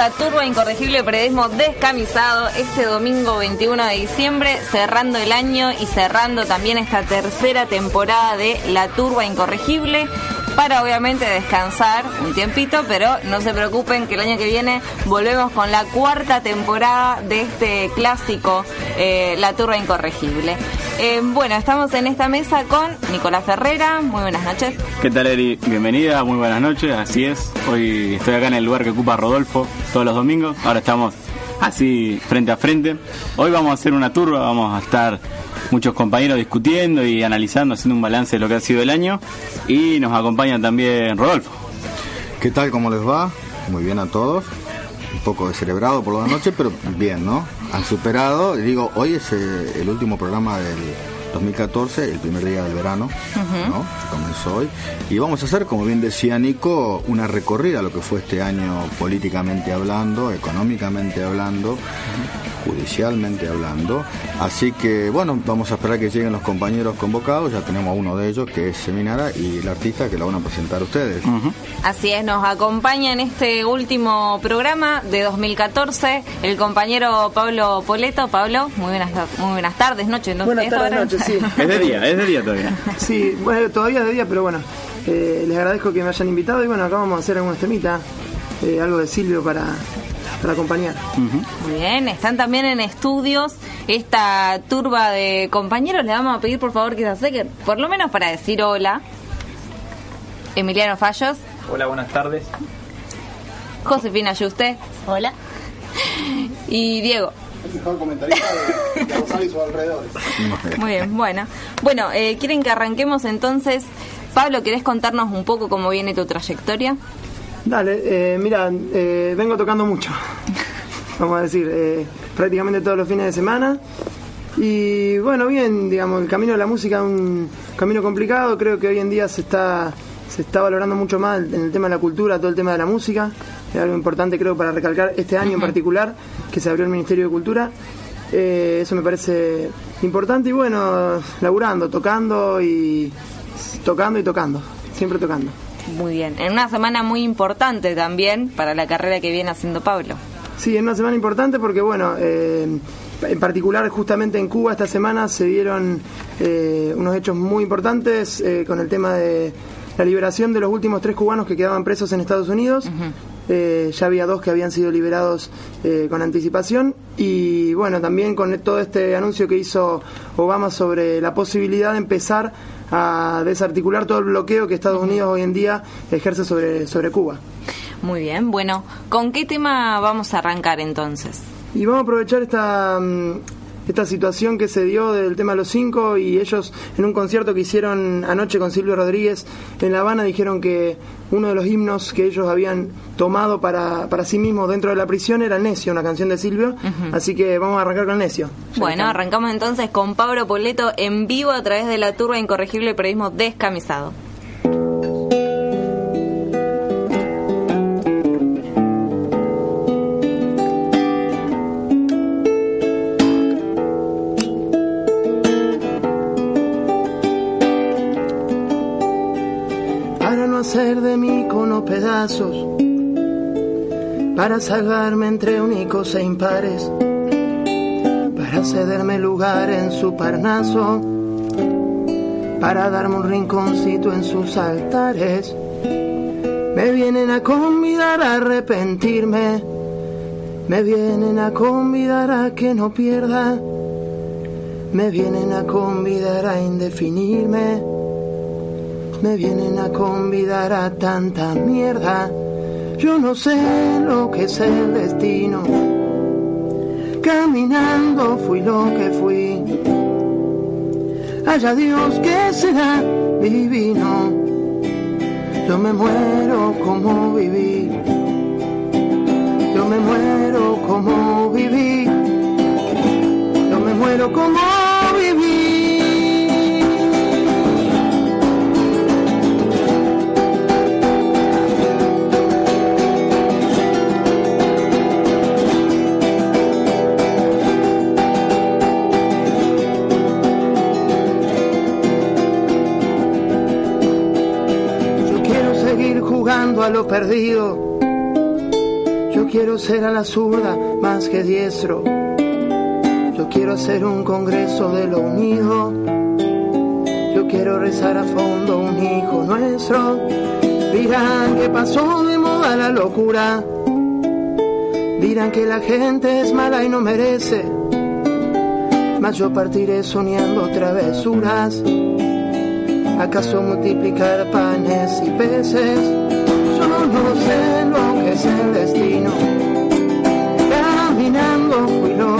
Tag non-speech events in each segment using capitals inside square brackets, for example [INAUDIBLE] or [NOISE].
a Turbo Incorregible Periodismo Descamisado este domingo 21 de diciembre, cerrando el año y cerrando también esta tercera temporada de La Turba Incorregible para obviamente descansar un tiempito, pero no se preocupen que el año que viene volvemos con la cuarta temporada de este clásico eh, La Turba Incorregible. Eh, bueno, estamos en esta mesa con Nicolás Ferrera, muy buenas noches. ¿Qué tal, Eri? Bienvenida, muy buenas noches, así es. Hoy estoy acá en el lugar que ocupa Rodolfo todos los domingos. Ahora estamos así frente a frente. Hoy vamos a hacer una turba, vamos a estar muchos compañeros discutiendo y analizando, haciendo un balance de lo que ha sido el año. Y nos acompaña también Rodolfo. ¿Qué tal? ¿Cómo les va? Muy bien a todos. Poco descerebrado por la noche, pero bien, ¿no? Han superado. Digo, hoy es eh, el último programa del 2014, el primer día del verano, ¿no? Comenzó hoy. Y vamos a hacer, como bien decía Nico, una recorrida a lo que fue este año políticamente hablando, económicamente hablando, judicialmente hablando. Así que, bueno, vamos a esperar que lleguen los compañeros convocados. Ya tenemos a uno de ellos, que es Seminara, y el artista que lo van a presentar ustedes. Así es, nos acompaña en este último programa de 2014 el compañero Pablo Poleto. Pablo, muy buenas, muy buenas tardes, noches. ¿no? Buenas ¿Esta tardes, noches, sí. Es de día, es de día todavía. Sí, bueno, todavía es de día, pero bueno, eh, les agradezco que me hayan invitado y bueno, acá vamos a hacer algunos temitas, eh, algo de Silvio para, para acompañar. Muy bien, están también en estudios esta turba de compañeros. Le vamos a pedir por favor que se acerquen, por lo menos para decir hola. Emiliano Fallos, Hola, buenas tardes. Josefina Yuste. Hola. Y Diego. Muy bien, bueno. Bueno, eh, ¿quieren que arranquemos entonces? Pablo, ¿querés contarnos un poco cómo viene tu trayectoria? Dale, eh, mira, eh, vengo tocando mucho, [LAUGHS] vamos a decir, eh, prácticamente todos los fines de semana. Y bueno, bien, digamos, el camino de la música es un camino complicado, creo que hoy en día se está, se está valorando mucho más en el tema de la cultura, todo el tema de la música. Es algo importante creo para recalcar este año en particular, que se abrió el Ministerio de Cultura. Eh, eso me parece importante y bueno, laburando, tocando y tocando y tocando, siempre tocando. Muy bien. En una semana muy importante también para la carrera que viene haciendo Pablo. Sí, es una semana importante porque, bueno, eh, en particular justamente en Cuba esta semana se dieron eh, unos hechos muy importantes eh, con el tema de la liberación de los últimos tres cubanos que quedaban presos en Estados Unidos. Eh, ya había dos que habían sido liberados con anticipación y bueno, también con todo este anuncio que hizo Obama sobre la posibilidad de empezar a desarticular todo el bloqueo que Estados Unidos hoy en día ejerce sobre, sobre Cuba. Muy bien. Bueno, ¿con qué tema vamos a arrancar entonces? Y vamos a aprovechar esta, mm, esta situación que se dio del tema de los cinco y ellos en un concierto que hicieron anoche con Silvio Rodríguez en La Habana dijeron que uno de los himnos que ellos habían tomado para, para sí mismos dentro de la prisión era Necio, una canción de Silvio. Así que vamos a arrancar con Necio. Bueno, arrancamos entonces con Pablo Poleto en vivo a través de la turba incorregible periodismo descamisado. De mí cono pedazos para salvarme entre únicos e impares, para cederme lugar en su parnaso, para darme un rinconcito en sus altares. Me vienen a convidar a arrepentirme, me vienen a convidar a que no pierda, me vienen a convidar a indefinirme me vienen a convidar a tanta mierda. Yo no sé lo que es el destino. Caminando fui lo que fui. Haya Dios que será divino. Yo me muero como viví. Yo me muero como viví. Yo me muero como a lo perdido. Yo quiero ser a la zurda más que diestro. Yo quiero hacer un congreso de lo unido. Yo quiero rezar a fondo un hijo nuestro. Dirán que pasó de moda la locura. Dirán que la gente es mala y no merece. Mas yo partiré soñando travesuras. ¿Acaso multiplicar panes y peces? No sé lo que es el destino. Caminando fui lo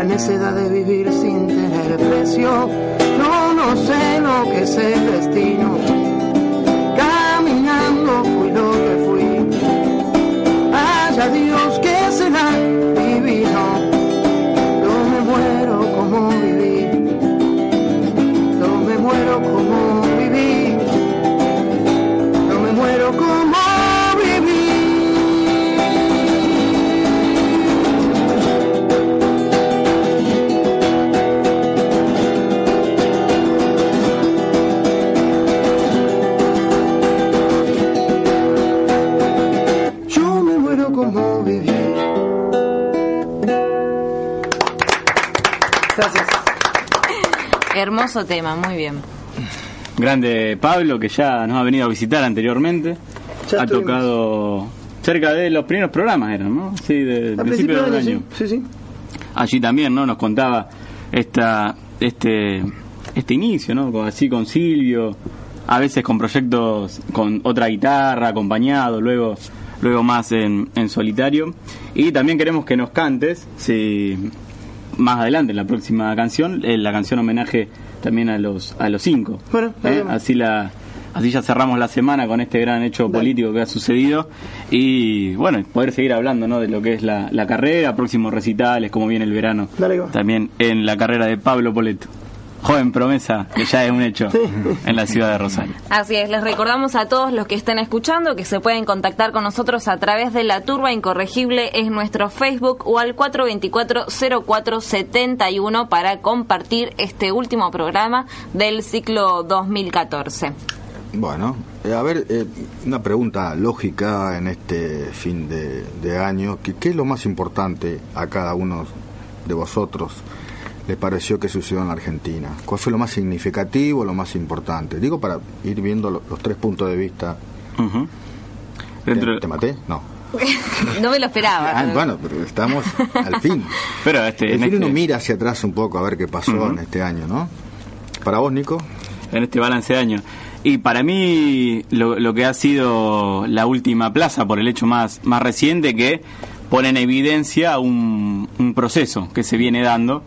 la necedad de vivir sin tener precio yo no sé lo que es el destino. Caminando fui lo Hermoso tema, muy bien. Grande Pablo, que ya nos ha venido a visitar anteriormente. ha tocado cerca de los primeros programas, eran, ¿no? Sí, del principio, del año. Sí, sí. Allí también, ¿no? Nos contaba esta, este, este inicio, ¿no? Así con Silvio, a veces con proyectos con otra guitarra, acompañado, luego luego más en, en solitario. Y también queremos que nos cantes, si más adelante en la próxima canción, eh, la canción homenaje también a los a los cinco. Bueno, ¿Eh? así la así ya cerramos la semana con este gran hecho político que ha sucedido y bueno, poder seguir hablando ¿no? de lo que es la, la carrera, próximos recitales, cómo viene el verano. Dale, también en la carrera de Pablo Poleto. Joven promesa que ya es un hecho en la ciudad de Rosario. Así es, les recordamos a todos los que estén escuchando que se pueden contactar con nosotros a través de la turba incorregible, es nuestro Facebook o al 424-0471 para compartir este último programa del ciclo 2014. Bueno, eh, a ver, eh, una pregunta lógica en este fin de, de año. ¿Qué, ¿Qué es lo más importante a cada uno de vosotros? Les pareció que sucedió en la Argentina? ¿Cuál fue lo más significativo, lo más importante? Digo para ir viendo lo- los, tres puntos de vista. Ujú. ¿Te, Dentro- te maté? No. [LAUGHS] no me lo esperaba. Ah, bueno, pero estamos al fin. [LAUGHS] Pero este, en, fin este, uno mira hacia atrás un poco a ver qué pasó Ujú. en este año, ¿no? Para vos, Nico. en este balance de año. Y para mí lo, lo que ha sido la última plaza, por el hecho más, más reciente, que pone en evidencia un, un proceso que se viene dando,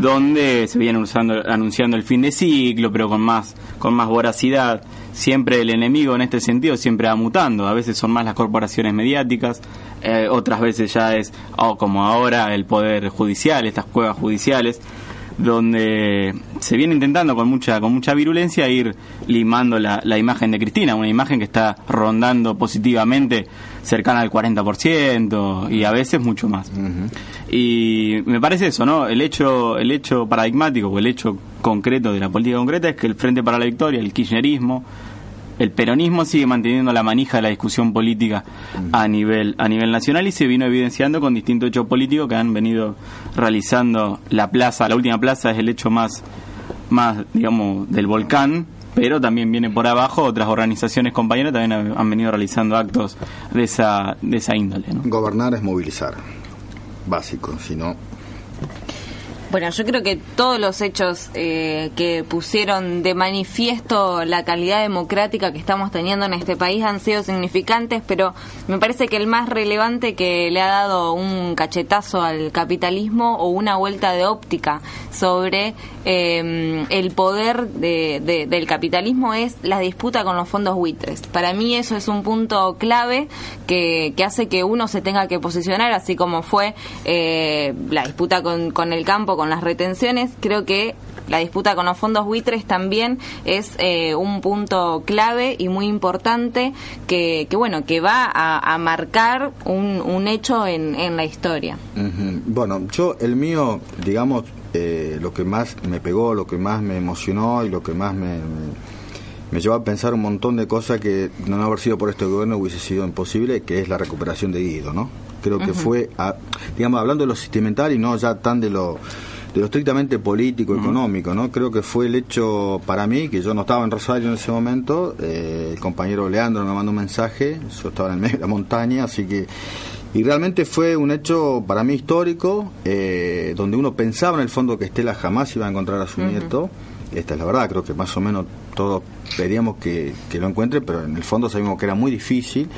donde se viene usando, anunciando el fin de ciclo, pero con más, con más voracidad. Siempre el enemigo en este sentido siempre va mutando. A veces son más las corporaciones mediáticas, eh, otras veces ya es, oh, como ahora, el poder judicial, estas cuevas judiciales donde se viene intentando con mucha con mucha virulencia ir limando la, la imagen de Cristina, una imagen que está rondando positivamente cercana al 40% y a veces mucho más. Y me parece eso, ¿no? El hecho el hecho paradigmático o el hecho concreto de la política concreta es que el Frente para la Victoria, el kirchnerismo, el peronismo sigue manteniendo la manija de la discusión política a nivel a nivel nacional y se vino evidenciando con distintos hechos políticos que han venido realizando la plaza la última plaza es el hecho más más digamos del volcán pero también viene por abajo otras organizaciones compañeras también han venido realizando actos de esa de esa índole. Gobernar es movilizar. Básico, si no. Bueno, yo creo que todos los hechos eh, que pusieron de manifiesto la calidad democrática que estamos teniendo en este país han sido significantes, pero me parece que el más relevante que le ha dado un cachetazo al capitalismo o una vuelta de óptica sobre eh, el poder de- de- del capitalismo es la disputa con los fondos buitres. Para mí eso es un punto clave que, que hace que uno se tenga que posicionar, así como fue eh, la disputa con, con el campo, con las retenciones. Creo que la disputa con los fondos buitres también es eh, un punto clave y muy importante que, que bueno, que va a, a marcar un, un hecho en, en la historia. Bueno, yo, el mío, digamos, eh, lo que más me pegó, lo que más me emocionó y lo que más me, me, me llevó a pensar un montón de cosas que no haber sido por este gobierno hubiese sido imposible, que es la recuperación de Guido, ¿no? Creo que fue, a- digamos, hablando de lo sentimental y no ya tan de lo de lo estrictamente político, económico, ¿no? Creo que fue el hecho para mí, que yo no estaba en Rosario en ese momento, eh, el compañero Leandro me mandó un mensaje, yo estaba en el medio de la montaña, así que y realmente fue un hecho para mí histórico, eh, donde uno pensaba en el fondo que Estela jamás iba a encontrar a su nieto. Esta es la verdad, creo que más o menos todos pedíamos que, que lo encuentre, pero en el fondo sabíamos que era muy difícil.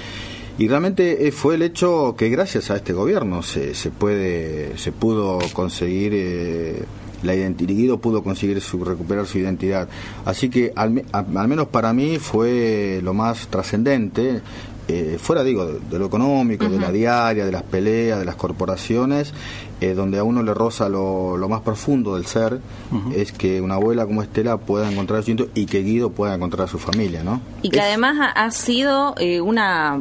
Y realmente eh, fue el hecho que gracias a este gobierno se, se puede se pudo conseguir eh, la identidad, Guido pudo conseguir su, recuperar su identidad. Así que al, al menos para mí fue lo más trascendente, eh, fuera digo de, de lo económico, de la diaria, de las peleas, de las corporaciones, eh, donde a uno le roza lo, lo más profundo del ser, es que una abuela como Estela pueda encontrar a su y que Guido pueda encontrar a su familia, ¿no? Y que Es- además ha, sido eh, una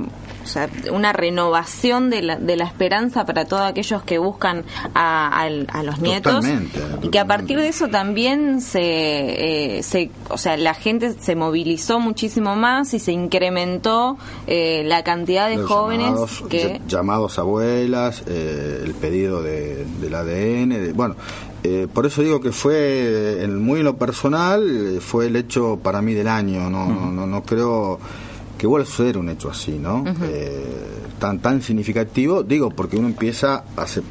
sea, una renovación de la, de la esperanza para todos aquellos que buscan a, al- a los nietos. Totalmente, y que a partir de eso también se, eh, se o sea la gente se movilizó muchísimo más y se incrementó eh, la cantidad de Los jóvenes llamados, que ll- llamados abuelas, eh, el pedido de, del ADN, de- bueno, eh, por eso digo que fue en- muy en lo personal, eh, fue el hecho para mí del año, no, no, no, no creo que vuelva a suceder un hecho así, ¿no? Eh, tan tan significativo, digo, porque uno empieza a, se-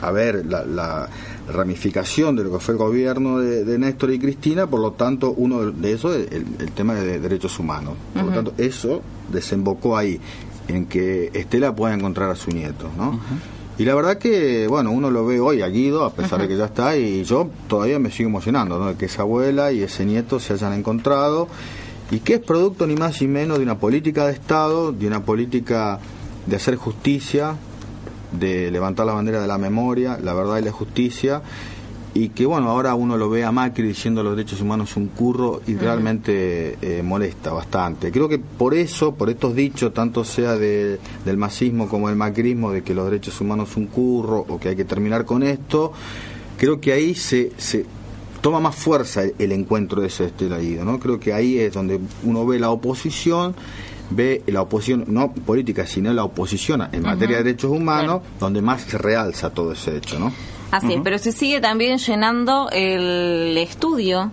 a ver la, la ramificación de lo que fue el gobierno de, de Néstor y Cristina, por lo tanto, uno de, de eso es el, el tema de derechos humanos. Por lo tanto, eso desembocó ahí, en que Estela pueda encontrar a su nieto, ¿no? Y la verdad que, bueno, uno lo ve hoy a Guido, a pesar de que ya está, y yo todavía me sigo emocionando, ¿no? De que esa abuela y ese nieto se hayan encontrado, y que es producto ni más ni menos de una política de Estado, de una política de hacer justicia, de levantar la bandera de la memoria, la verdad y la justicia, y que bueno, ahora uno lo ve a Macri diciendo los derechos humanos un curro y realmente eh, molesta bastante. Creo que por eso, por estos dichos, tanto sea de, del masismo como del macrismo, de que los derechos humanos son un curro o que hay que terminar con esto, creo que ahí se, se toma más fuerza el, encuentro de ese estelaído, ¿no? Creo que ahí es donde uno ve la oposición ve la oposición, no política, sino la oposición en materia de derechos humanos, donde más se realza todo ese hecho, ¿no? Así es, pero se sigue también llenando el estudio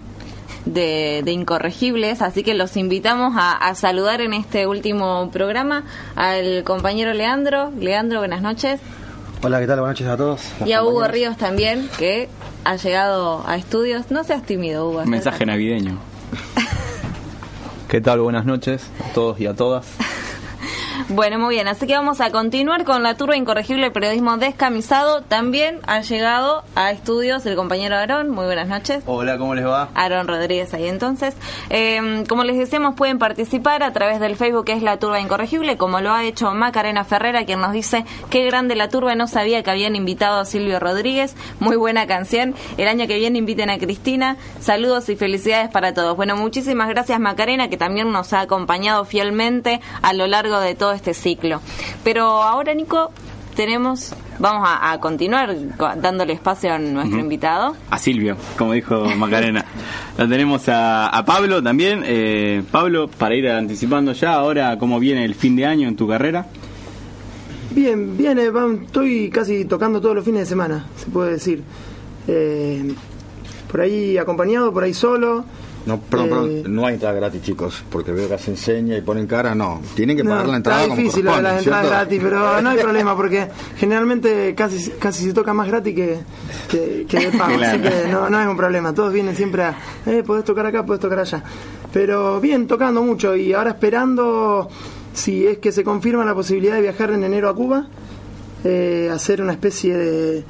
de, Incorregibles, así que los invitamos a, saludar en este último programa al compañero Leandro. Leandro, buenas noches. Hola, ¿qué tal? Buenas noches a todos. Y a Hugo Ríos también, que ha llegado a estudios. No seas tímido, Hugo. Mensaje navideño. [LAUGHS] ¿Qué tal? Buenas noches a todos y a todas. Bueno, muy bien, así que vamos a continuar con la turba incorregible periodismo descamisado. También ha llegado a estudios el compañero Aarón. Muy buenas noches. Hola, ¿cómo les va? Aarón Rodríguez ahí entonces. Eh, como les decíamos, pueden participar a través del Facebook que es la turba incorregible, como lo ha hecho Macarena Ferrera, quien nos dice qué grande la turba, no sabía que habían invitado a Silvio Rodríguez. Muy buena canción. El año que viene inviten a Cristina. Saludos y felicidades para todos. Bueno, muchísimas gracias Macarena, que también nos ha acompañado fielmente a lo largo de todo este ciclo. Pero ahora, Nico, tenemos, vamos a, continuar dándole espacio a nuestro invitado. A Silvio, como dijo Macarena. [LAUGHS] La tenemos a, Pablo también. Eh, Pablo, para ir anticipando ya, ahora, ¿cómo viene el fin de año en tu carrera? Bien, viene, estoy casi tocando todos los fines de semana, se puede decir. Eh, por ahí acompañado, por ahí solo. No, perdón, eh, no hay entrada gratis, chicos, porque veo que se enseña y ponen cara, no. Tienen que pagar la entrada. Está difícil de las entradas gratis, pero no hay [LAUGHS] problema, porque generalmente casi casi se toca más gratis que, que, de pago, así que no, no es un problema. Todos vienen siempre a, eh, podés tocar acá, podés tocar allá. Pero bien, tocando mucho y ahora esperando si es que se confirma la posibilidad de viajar en enero a Cuba, eh, hacer una especie de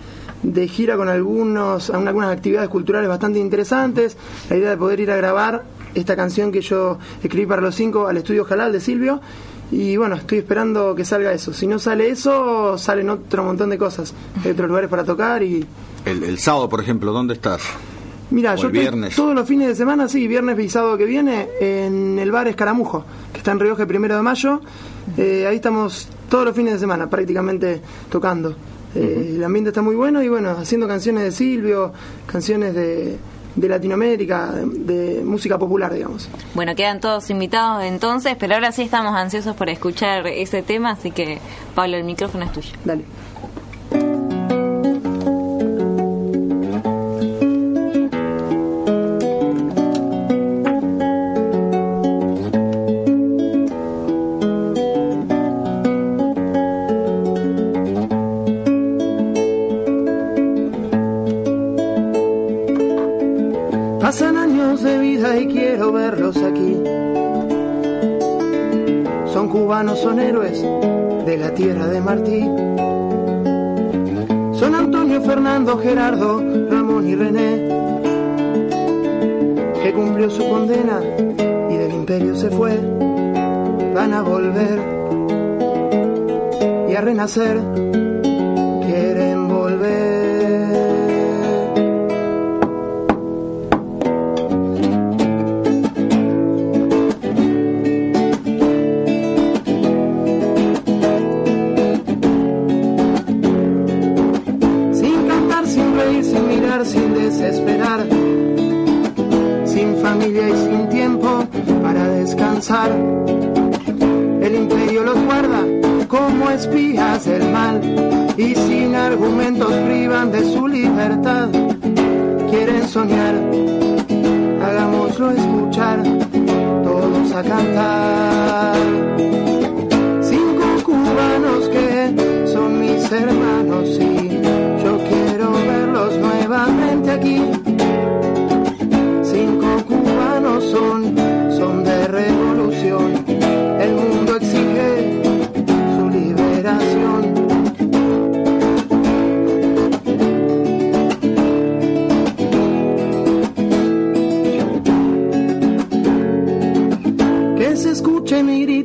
de gira con algunos, algunas actividades culturales bastante interesantes, la idea de poder ir a grabar esta canción que yo escribí para los cinco al estudio Jalal de Silvio. Y bueno, estoy esperando que salga eso. Si no sale eso, salen otro montón de cosas. Hay otros lugares para tocar y... El, sábado, por ejemplo, ¿dónde estás? Mira, yo viernes. todos los fines de semana, sí, viernes y sábado que viene, en el bar Escaramujo, que está en Rioja el primero de mayo. Eh, ahí estamos todos los fines de semana prácticamente tocando. Eh, el ambiente está muy bueno y bueno, haciendo canciones de Silvio, canciones de, de Latinoamérica, de, música popular, digamos. Bueno, quedan todos invitados entonces, pero ahora sí estamos ansiosos por escuchar ese tema, así que Pablo, el micrófono es tuyo. Dale. Son héroes de la tierra de Martí. Son Antonio, Fernando, Gerardo, Ramón y René, que cumplió su condena y del imperio se fue. Van a volver y a renacer argumentos privan de su libertad.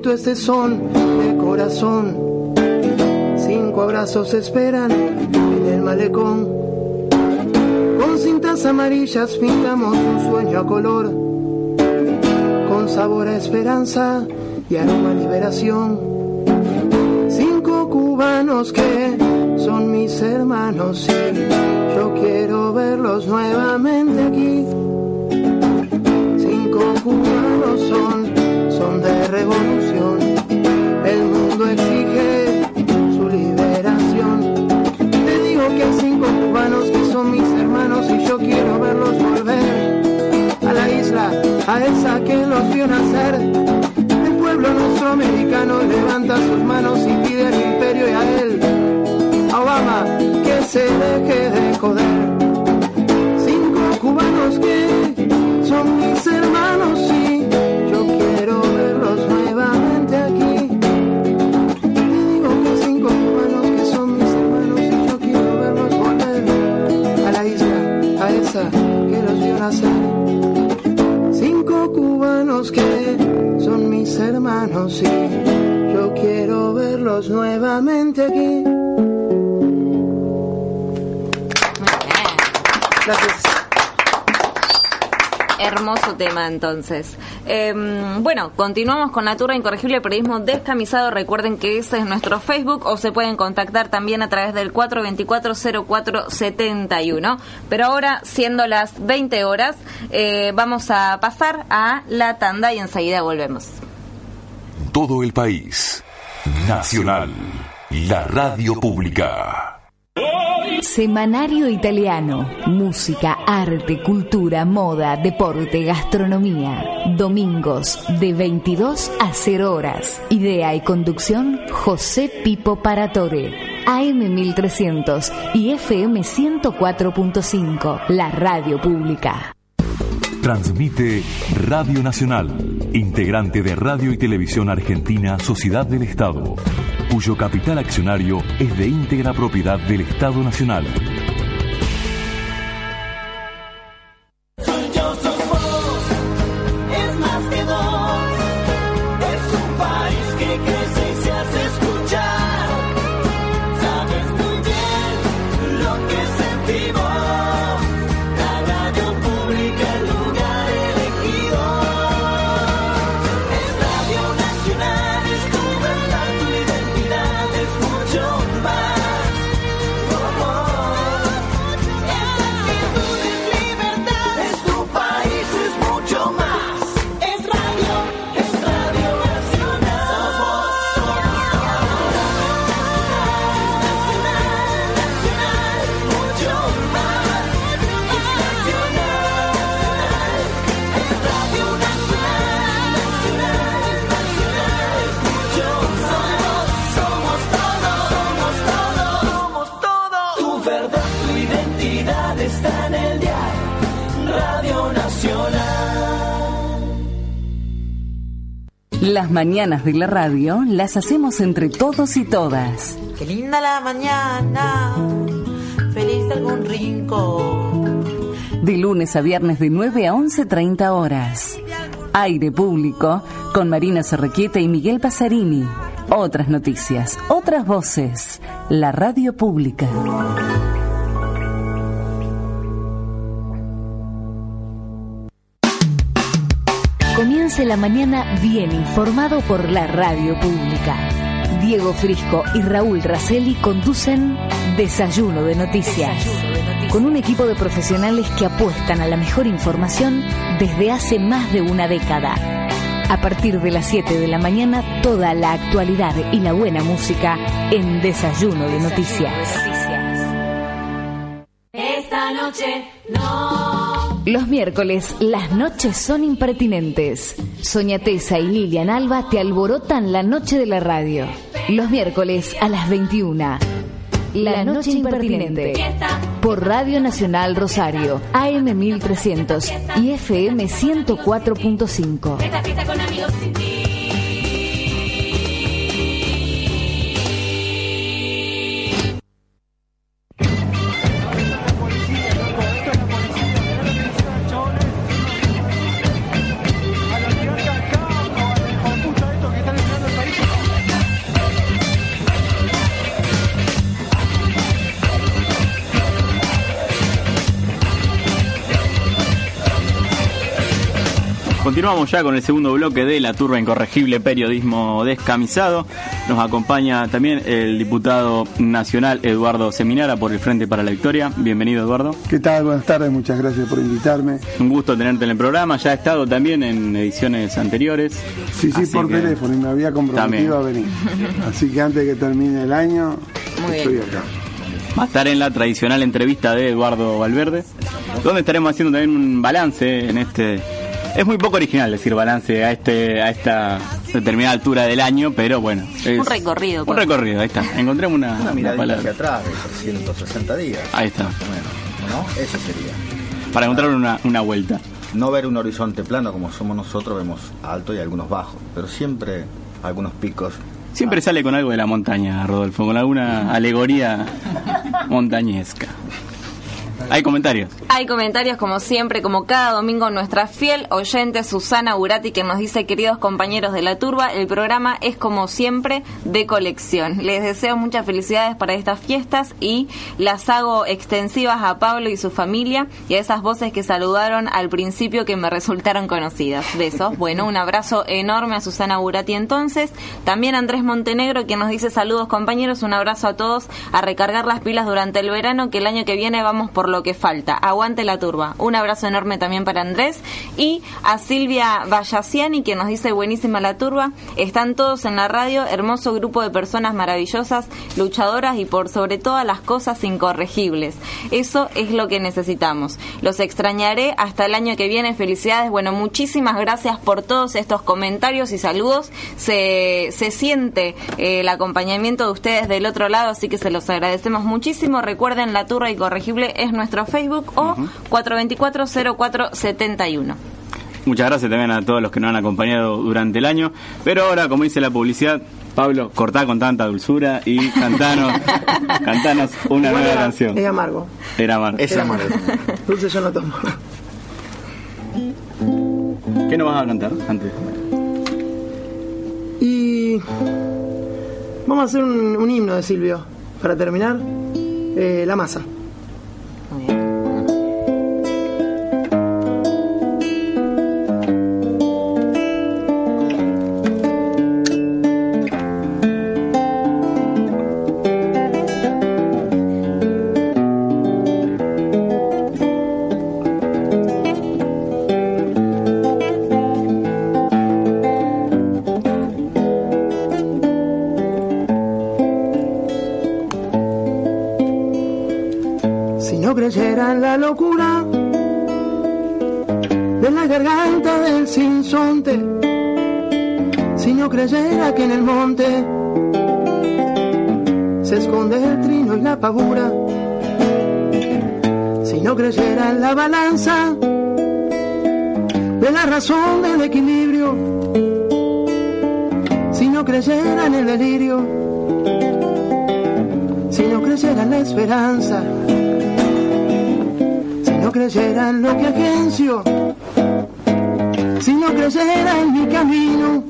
Grito, este son de corazón. Cinco abrazos esperan en el malecón. Con líneas amarillas pintamos un sueño a color, con sabor a esperanza y aroma a liberación. Cinco cubanos que son mis hermanos y yo quiero verlos nuevamente aquí. Cinco cubanos son, son de revolución. Volver a la isla, a esa que los vio nacer. El pueblo nuestro americano levanta sus manos y pide al imperio y a él, a Obama, que se deje de joder. Cinco cubanos que son mis hermanos y yo quiero verlos nuevamente aquí. Te digo que cinco cubanos que son mis hermanos y yo quiero verlos volver a la isla, a esa Cinco cubanos que son mis hermanos y yo quiero verlos nuevamente aquí. Gracias. Hermoso tema entonces. Eh, bueno, continuamos con la Turra Incorregible Periodismo Descamisado. Recuerden que ese es nuestro Facebook o se pueden contactar también a través del 424-0471. Pero ahora, siendo las 20 horas, eh, vamos a pasar a la tanda y enseguida volvemos. Todo el país. Nacional. La radio pública. Semanario Italiano. Música, arte, cultura, moda, deporte, gastronomía. Domingos de 22 a 0 horas. Idea y conducción José Pipo Paratore. AM 1300 y FM 104.5. La radio pública. Transmite Radio Nacional, integrante de Radio y Televisión Argentina Sociedad del Estado, cuyo capital accionario es de íntegra propiedad del Estado Nacional. Mañanas de la radio las hacemos entre todos y todas. Qué linda la mañana, feliz de algún rincón. De lunes a viernes de 9 a 11.30 horas. Aire público con Marina Serrequieta y Miguel Pasarini. Otras noticias, otras voces. La radio pública. Comience la mañana bien informado por la radio pública. Diego Frisco y Raúl Racelli conducen Desayuno de Noticias. Con un equipo de profesionales que apuestan a la mejor información desde hace más de una década. A partir de las 7 de la mañana, toda la actualidad y la buena música en Desayuno de Noticias. Esta noche no. Los miércoles, las noches son impertinentes. Soña Tesa y Lilian Alba te alborotan la noche de la radio. Los miércoles a las 21. La noche impertinente. Por Radio Nacional Rosario, AM 1300 y FM 104.5. Continuamos ya con el segundo bloque de la turba incorregible periodismo descamisado. Nos acompaña también el diputado nacional Eduardo Seminara por el Frente para la Victoria. Bienvenido Eduardo. ¿Qué tal? Buenas tardes, muchas gracias por invitarme. Un gusto tenerte en el programa. Ya ha estado también en ediciones anteriores. Sí, sí, Así por que- teléfono y me había comprometido También. a venir. Así que antes de que termine el año, Muy estoy bien. acá. Va a estar en la tradicional entrevista de Eduardo Valverde, donde estaremos haciendo también un balance en este. Es muy poco original decir balance a este a esta determinada altura del año, pero bueno. es- Un recorrido. Un pues. recorrido, ahí está. Encontremos una, Una una miradita palabra. hacia atrás de 360 días. Ahí está. Más o menos, ¿no? Eso sería. Para encontrar una, una vuelta. No ver un horizonte plano como somos nosotros, vemos alto y algunos bajos, pero siempre algunos picos. Siempre sale con algo de la montaña, Rodolfo, con alguna alegoría [LAUGHS] montañesca. Hay comentarios. Hay comentarios como siempre, como cada domingo, nuestra fiel oyente Susana Urati que nos dice, queridos compañeros de la turba, el programa es como siempre de colección. Les deseo muchas felicidades para estas fiestas y las hago extensivas a Pablo y su familia y a esas voces que saludaron al principio que me resultaron conocidas. Besos. [LAUGHS] Bueno, un abrazo enorme a Susana Urati entonces. También Andrés Montenegro que nos dice saludos compañeros, un abrazo a todos, a recargar las pilas durante el verano que el año que viene vamos por lo que falta. Aguante la turba. Un abrazo enorme también para Andrés y a Silvia Vallaciani que nos dice buenísima la turba. Están todos en la radio, hermoso grupo de personas maravillosas, luchadoras y por sobre todas las cosas incorregibles. Eso es lo que necesitamos. Los extrañaré hasta el año que viene. Felicidades. Bueno, muchísimas gracias por todos estos comentarios y saludos. Se, se siente eh, el acompañamiento de ustedes del otro lado, así que se los agradecemos muchísimo. Recuerden, La Turra Incorregible es nuestro Facebook o 424-0471. Muchas gracias también a todos los que nos han acompañado durante el año. Pero ahora, como dice la publicidad, Pablo, cortá con tanta dulzura y cantanos, [LAUGHS] cantanos una nueva era- canción. Es amargo. Era Mar. Ese amor. Dulce yo no tomo. ¿Qué nos vas a cantar antes? Y vamos a hacer un, un himno de Silvio para terminar. Eh, la masa. La locura de la garganta del sinsonte, si no creyera que en el monte se esconde el trino y la pavura, si no creyera en la balanza de la razón del equilibrio, si no creyera en el delirio, si no creyera en la esperanza, creyera en lo que agencio, si no creyera en mi camino,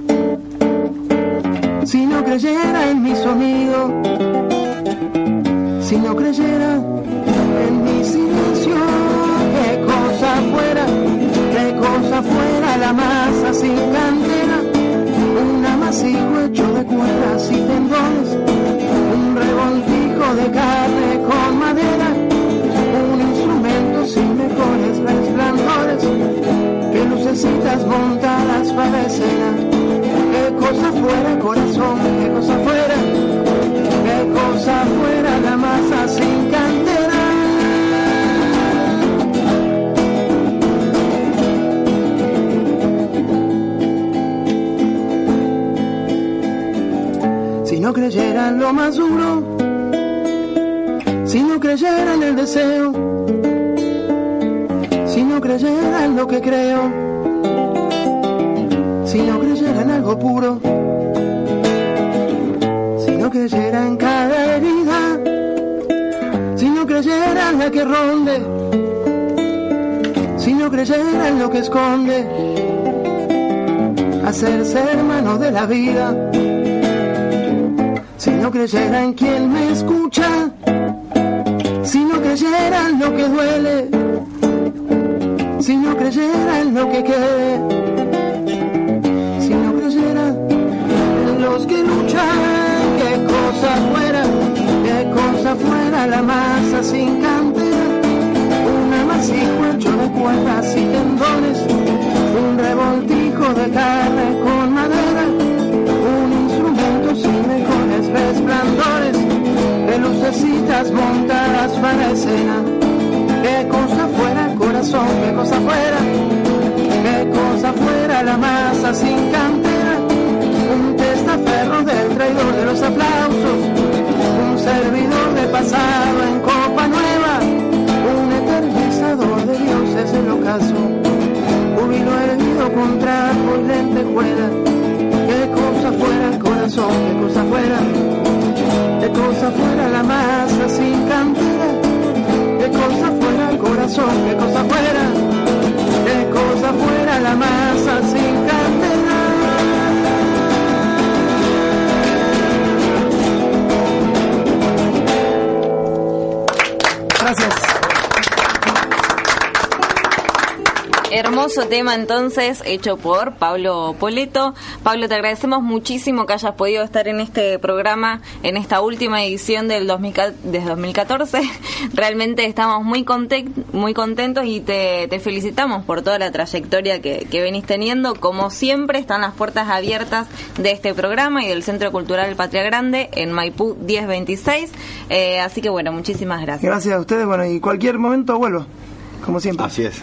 si no creyera en mi sonido, si no creyera en mi silencio, qué cosa fuera, qué cosa fuera la masa sin cantera, un amasijo hecho de cuerdas y tendones, un revoltijo de carne con madera, resplandores, que lucecitas montadas para escena, qué cosa fuera corazón, qué cosa fuera, qué cosa fuera la masa sin cantera. Si no creyera en lo más duro, si no creyera en el deseo, creyera en lo que creo, si no creyera en algo puro, si no creyera en cada herida, si no creyera en la que ronde, si no creyera en lo que esconde, hacerse hermano de la vida. Si no creyera en quien me escucha, si no creyera en lo que duele, si no creyera en lo que quiere, si no creyera en los que luchan, qué cosa fuera, qué cosa fuera la masa sin cantera, un amasijo hecho de cuerdas y tendones, un revoltijo de carne con madera, un instrumento sin mejores resplandores, de lucecitas montadas para escena, qué cosa fuera el corazón, qué cosa fuera, qué cosa fuera la masa sin cantera, un testaferro del traidor de los aplausos, un servidor de pasado en copa nueva, un eternizador de dioses del ocaso, júbilo erguido contra y lentejuela, cosa fuera el corazón, qué cosa fuera, qué cosa fuera la masa sin cantera, corazón, qué cosa fuera, qué cosa fuera la masa sin cantera. Gracias. Hermoso tema entonces hecho por Pablo Poleto. Pablo, te agradecemos muchísimo que hayas podido estar en este programa, en esta última edición del 2000 de 2014. [LAUGHS] Realmente estamos muy, content, muy contentos y te, te, felicitamos por toda la trayectoria que, que, venís teniendo. Como siempre, están las puertas abiertas de este programa y del Centro Cultural Patria Grande en Maipú 1026. Eh, así que bueno, muchísimas gracias. Gracias a ustedes. Bueno, y cualquier momento vuelvo como siempre. Así es.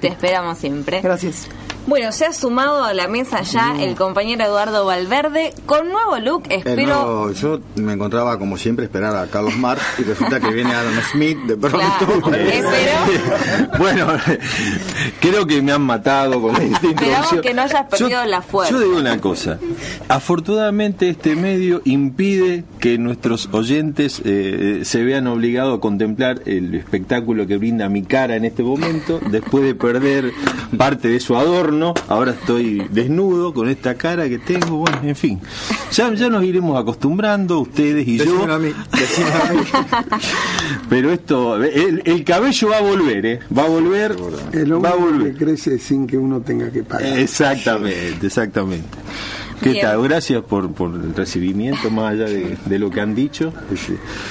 Te esperamos siempre. Gracias. Bueno, se ha sumado a la mesa ya el compañero Eduardo Valverde con nuevo look. Espero. nuevo, yo me encontraba como siempre esperar a Carlos Marx y resulta que viene Adam Smith de pronto. Claro. [LAUGHS] Espero. bueno, [LAUGHS] creo que me han matado con esta Esperamos que no hayas perdido yo, la fuerza. Yo digo una cosa. Afortunadamente este medio impide que nuestros oyentes eh, se vean obligados a contemplar el espectáculo que brinda mi cara en este momento, después de perder parte de su adorno ahora estoy desnudo con esta cara que tengo, bueno, en fin. Ya, ya nos iremos acostumbrando, ustedes y yo. a mí, a mí. [LAUGHS] Pero esto, el, el cabello va a volver, ¿eh? Va a volver, El va a hombre volver. que crece sin que uno tenga que pagar. Exactamente, exactamente. ¿Qué Bien. tal? Gracias por, por el recibimiento, más allá de, de lo que han dicho.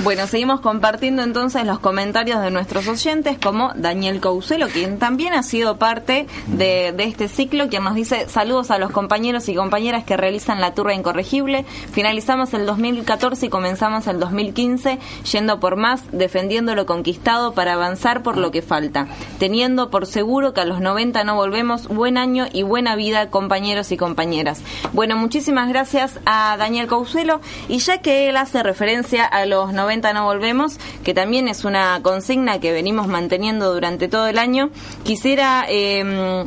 Bueno, seguimos compartiendo entonces los comentarios de nuestros oyentes, como Daniel Couselo, quien también ha sido parte de, de este ciclo, quien nos dice saludos a los compañeros y compañeras que realizan la turra incorregible. Finalizamos el 2014 y comenzamos el 2015 yendo por más, defendiendo lo conquistado para avanzar por lo que falta, teniendo por seguro que a los 90 no volvemos. Buen año y buena vida, compañeros y compañeras. Bueno, muchísimas gracias a Daniel Couselo y ya que él hace referencia a los 90 no volvemos, que también es una consigna que venimos manteniendo durante todo el año, quisiera... Eh,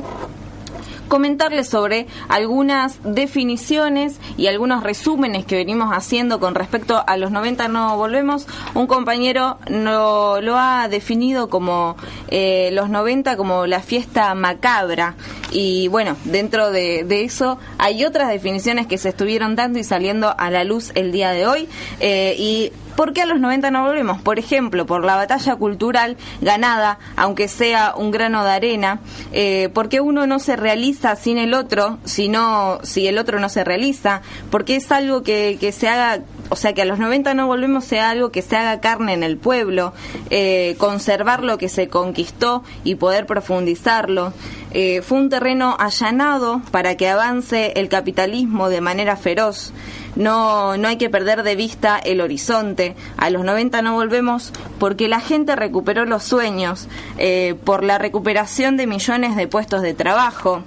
comentarles sobre algunas definiciones y algunos resúmenes que venimos haciendo con respecto a los 90 no volvemos. Un compañero no, lo ha definido como eh, los 90 como la fiesta macabra y bueno, dentro de, eso hay otras definiciones que se estuvieron dando y saliendo a la luz el día de hoy eh, y ¿Por qué a los 90 no volvemos? Por ejemplo, por la batalla cultural ganada, aunque sea un grano de arena, eh, porque uno no se realiza sin el otro, sino si el otro no se realiza, porque es algo que, que se haga, o sea, que a los 90 no volvemos sea algo que se haga carne en el pueblo, eh, conservar lo que se conquistó y poder profundizarlo. Eh, fue un terreno allanado para que avance el capitalismo de manera feroz. No, no hay que perder de vista el horizonte. A los 90 no volvemos porque la gente recuperó los sueños, eh, por la recuperación de millones de puestos de trabajo.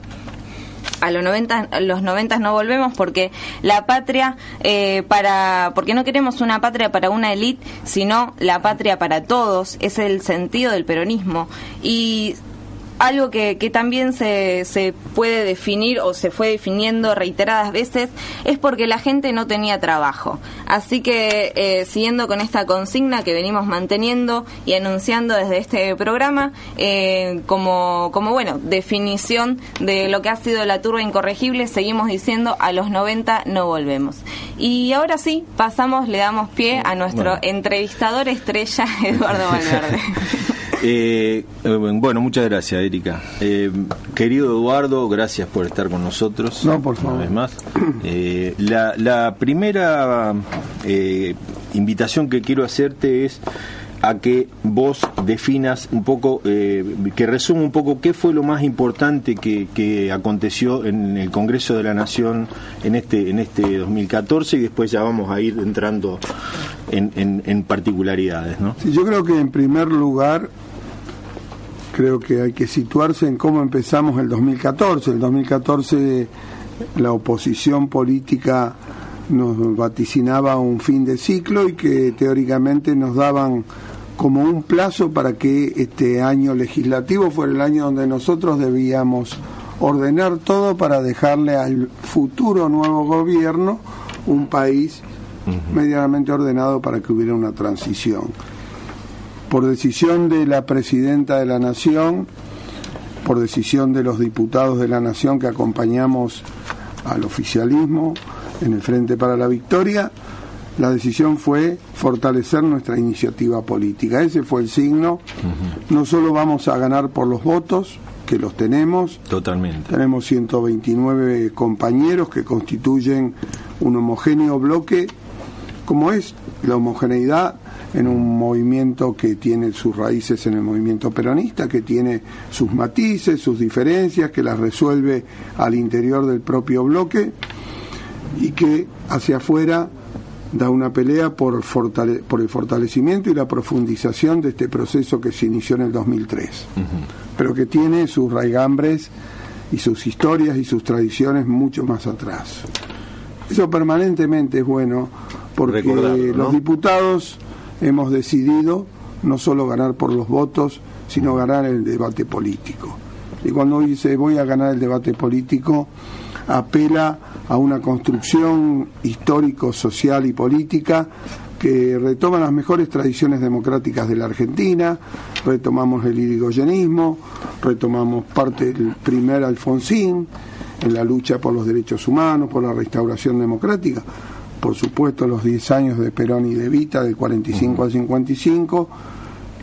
A los 90, los 90 no volvemos porque la patria eh, para porque no queremos una patria para una élite, sino la patria para todos. Es el sentido del peronismo y algo que, que también se, se puede definir o se fue definiendo reiteradas veces es porque la gente no tenía trabajo. Así que eh, siguiendo con esta consigna que venimos manteniendo y anunciando desde este programa, eh, como, como bueno, definición de lo que ha sido la turba incorregible, seguimos diciendo a los 90 no volvemos. Y ahora sí, pasamos, le damos pie a nuestro Bueno. entrevistador estrella, [LAUGHS] Eduardo Valverde. [LAUGHS] Eh, eh, bueno, muchas gracias, Erika. Eh, querido Eduardo, gracias por estar con nosotros. No, por favor. Una vez más. Eh, la, la primera eh, invitación que quiero hacerte es a que vos definas un poco, eh, que resuma un poco qué fue lo más importante que, que aconteció en el Congreso de la Nación en este, en este 2014 y después ya vamos a ir entrando en, en- en particularidades. ¿no? Sí, yo creo que en primer lugar, creo que hay que situarse en cómo empezamos el 2014. El 2014 la oposición política nos vaticinaba un fin de ciclo y que teóricamente nos daban como un plazo para que este año legislativo fuera el año donde nosotros debíamos ordenar todo para dejarle al futuro nuevo gobierno un país medianamente ordenado para que hubiera una transición. Por decisión de la presidenta de la Nación, por decisión de los diputados de la Nación que acompañamos al oficialismo en el Frente para la Victoria, la decisión fue fortalecer nuestra iniciativa política. Ese fue el signo. No solo vamos a ganar por los votos, que los tenemos, Totalmente. tenemos 129 compañeros que constituyen un homogéneo bloque, como es la homogeneidad en un movimiento que tiene sus raíces en el movimiento peronista, que tiene sus matices, sus diferencias, que las resuelve al interior del propio bloque y que hacia afuera da una pelea por, fortale- por el fortalecimiento y la profundización de este proceso que se inició en el 2003 pero que tiene sus raigambres y sus historias y sus tradiciones mucho más atrás. Eso permanentemente es bueno porque los diputados hemos decidido no solo ganar por los votos, sino ganar el debate político. Y cuando dice voy a ganar el debate político, apela a una construcción histórico, social y política que retoma las mejores tradiciones democráticas de la Argentina, retomamos el irigoyenismo, retomamos parte del primer Alfonsín en la lucha por los derechos humanos, por la restauración democrática, por supuesto los 10 años de Perón y de Vita, del 45 al 55,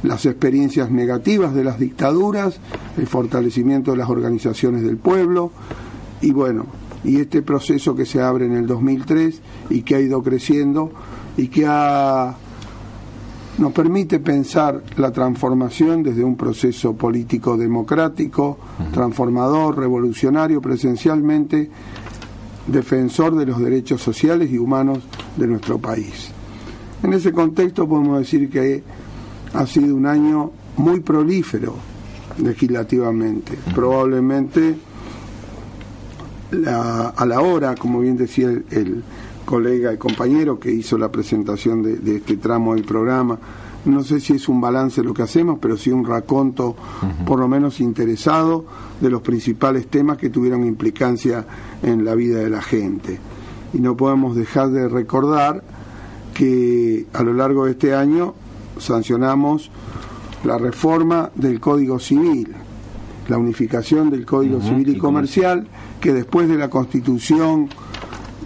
las experiencias negativas de las dictaduras, el fortalecimiento de las organizaciones del pueblo y bueno, y este proceso que se abre en el 2003 y que ha ido creciendo y que ha, nos permite pensar la transformación desde un proceso político democrático, transformador, revolucionario, presencialmente defensor de los derechos sociales y humanos de nuestro país. En ese contexto podemos decir que ha sido un año muy prolífero legislativamente. Probablemente la- a la hora, como bien decía el, el colega y compañero que hizo la presentación de, de este tramo del programa, no sé si es un balance lo que hacemos, pero sí un raconto por lo menos interesado de los principales temas que tuvieron implicancia en la vida de la gente. Y no podemos dejar de recordar que a lo largo de este año sancionamos la reforma del Código Civil, la unificación del Código Civil y y Comercial, que después de la Constitución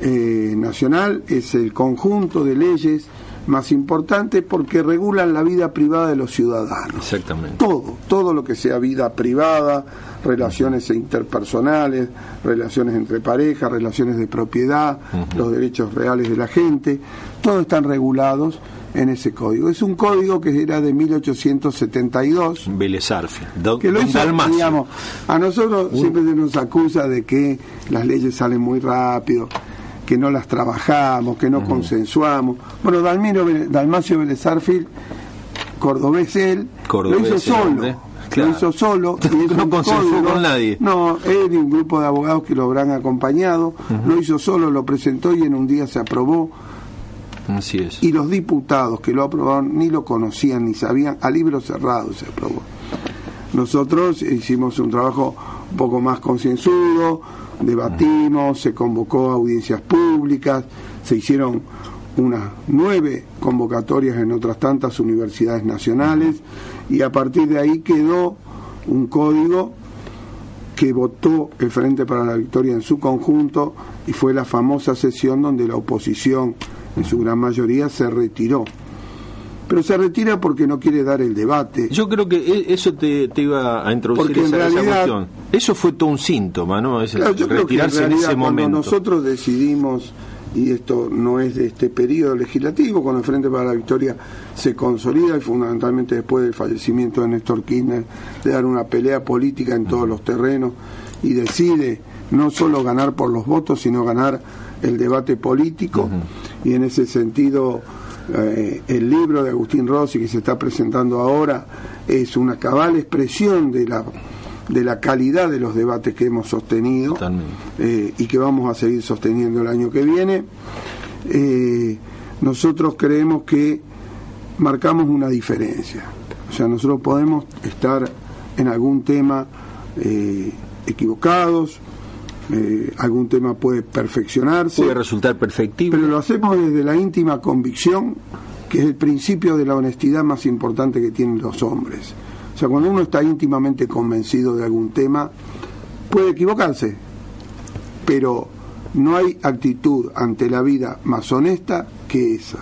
eh, Nacional es el conjunto de leyes más importantes porque regulan la vida privada de los ciudadanos. Exactamente. Todo, todo lo que sea vida privada, relaciones interpersonales, relaciones entre parejas, relaciones de propiedad, los derechos reales de la gente, todos están regulados en ese código. Es un código que era de 1872 Vélez Arfield. Do- que lo hizo, digamos, a nosotros siempre se nos acusa de que las leyes salen muy rápido, que no las trabajamos, que no consensuamos. Bueno, Dalmiro, Dalmacio Vélez Arfield, cordobés él, Cordobés lo hizo solo. claro. Lo hizo solo. y es No consensuó con nadie. No, él y un grupo de abogados que lo habrán acompañado, lo hizo solo, lo presentó y en un día se aprobó Así es. y los diputados que lo aprobaron ni lo conocían ni sabían, a libro cerrado se aprobó. Nosotros hicimos un trabajo un poco más concienzudo, debatimos, se convocó a audiencias públicas, se hicieron unas nueve convocatorias en otras tantas universidades nacionales y a partir de ahí quedó un código que votó el Frente para la Victoria en su conjunto y fue la famosa sesión donde la oposición en su gran mayoría se retiró. Pero se retira porque no quiere dar el debate. Yo creo que e- eso te, te iba a introducir Porque en esa, esa realidad- cuestión. Eso fue todo un síntoma, ¿no? Es Claro, yo creo que en retirarse en realidad ese cuando momento. nosotros decidimos y esto no es de este periodo legislativo, cuando el Frente para la Victoria se consolida y fundamentalmente después del fallecimiento de Néstor Kirchner, de dar una pelea política en todos los terrenos y decide no solo ganar por los votos, sino ganar el debate político y en ese sentido eh, el libro de Agustín Rossi que se está presentando ahora es una cabal expresión de la de la calidad de los debates que hemos sostenido eh, y que vamos a seguir sosteniendo el año que viene. Eh, nosotros creemos que marcamos una diferencia. O sea, nosotros podemos estar en algún tema eh, algún tema puede perfeccionarse. Puede resultar perfectible. Pero lo hacemos desde la íntima convicción, que es el principio de la honestidad más importante que tienen los hombres. O sea, cuando uno está íntimamente convencido de algún tema, puede equivocarse, pero no hay actitud ante la vida más honesta que esa.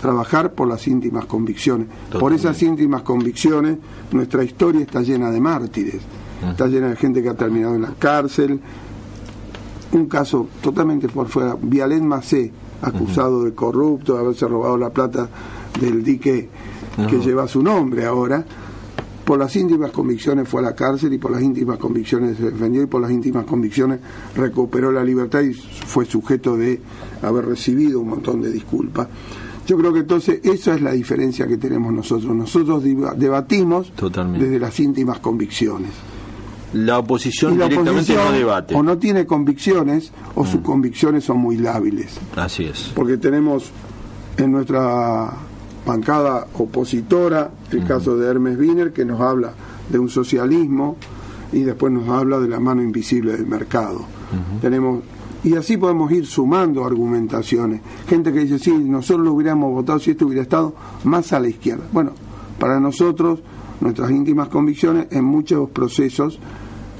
Trabajar por las íntimas convicciones. Por esas íntimas convicciones, nuestra historia está llena de mártires. Está llena de gente que ha terminado en la cárcel. Un caso totalmente por fuera. Vialén Macé, acusado de corrupto, de haberse robado la plata del dique que lleva su nombre ahora por las íntimas convicciones fue a la cárcel y por las íntimas convicciones se defendió y por las íntimas convicciones recuperó la libertad y fue sujeto de haber recibido un montón de disculpas. Yo creo que entonces esa es la diferencia que tenemos nosotros. Nosotros debatimos desde las íntimas convicciones. La oposición directamente no debate. O no tiene convicciones o sus convicciones son muy lábiles. Así es. Porque tenemos en nuestra bancada opositora, el caso de Hermes Wiener, que nos habla de un socialismo y después nos habla de la mano invisible del mercado. Tenemos y así podemos ir sumando argumentaciones. Gente que dice, sí, nosotros lo hubiéramos votado si esto hubiera estado más a la izquierda. Bueno, para nosotros, nuestras íntimas convicciones en muchos procesos,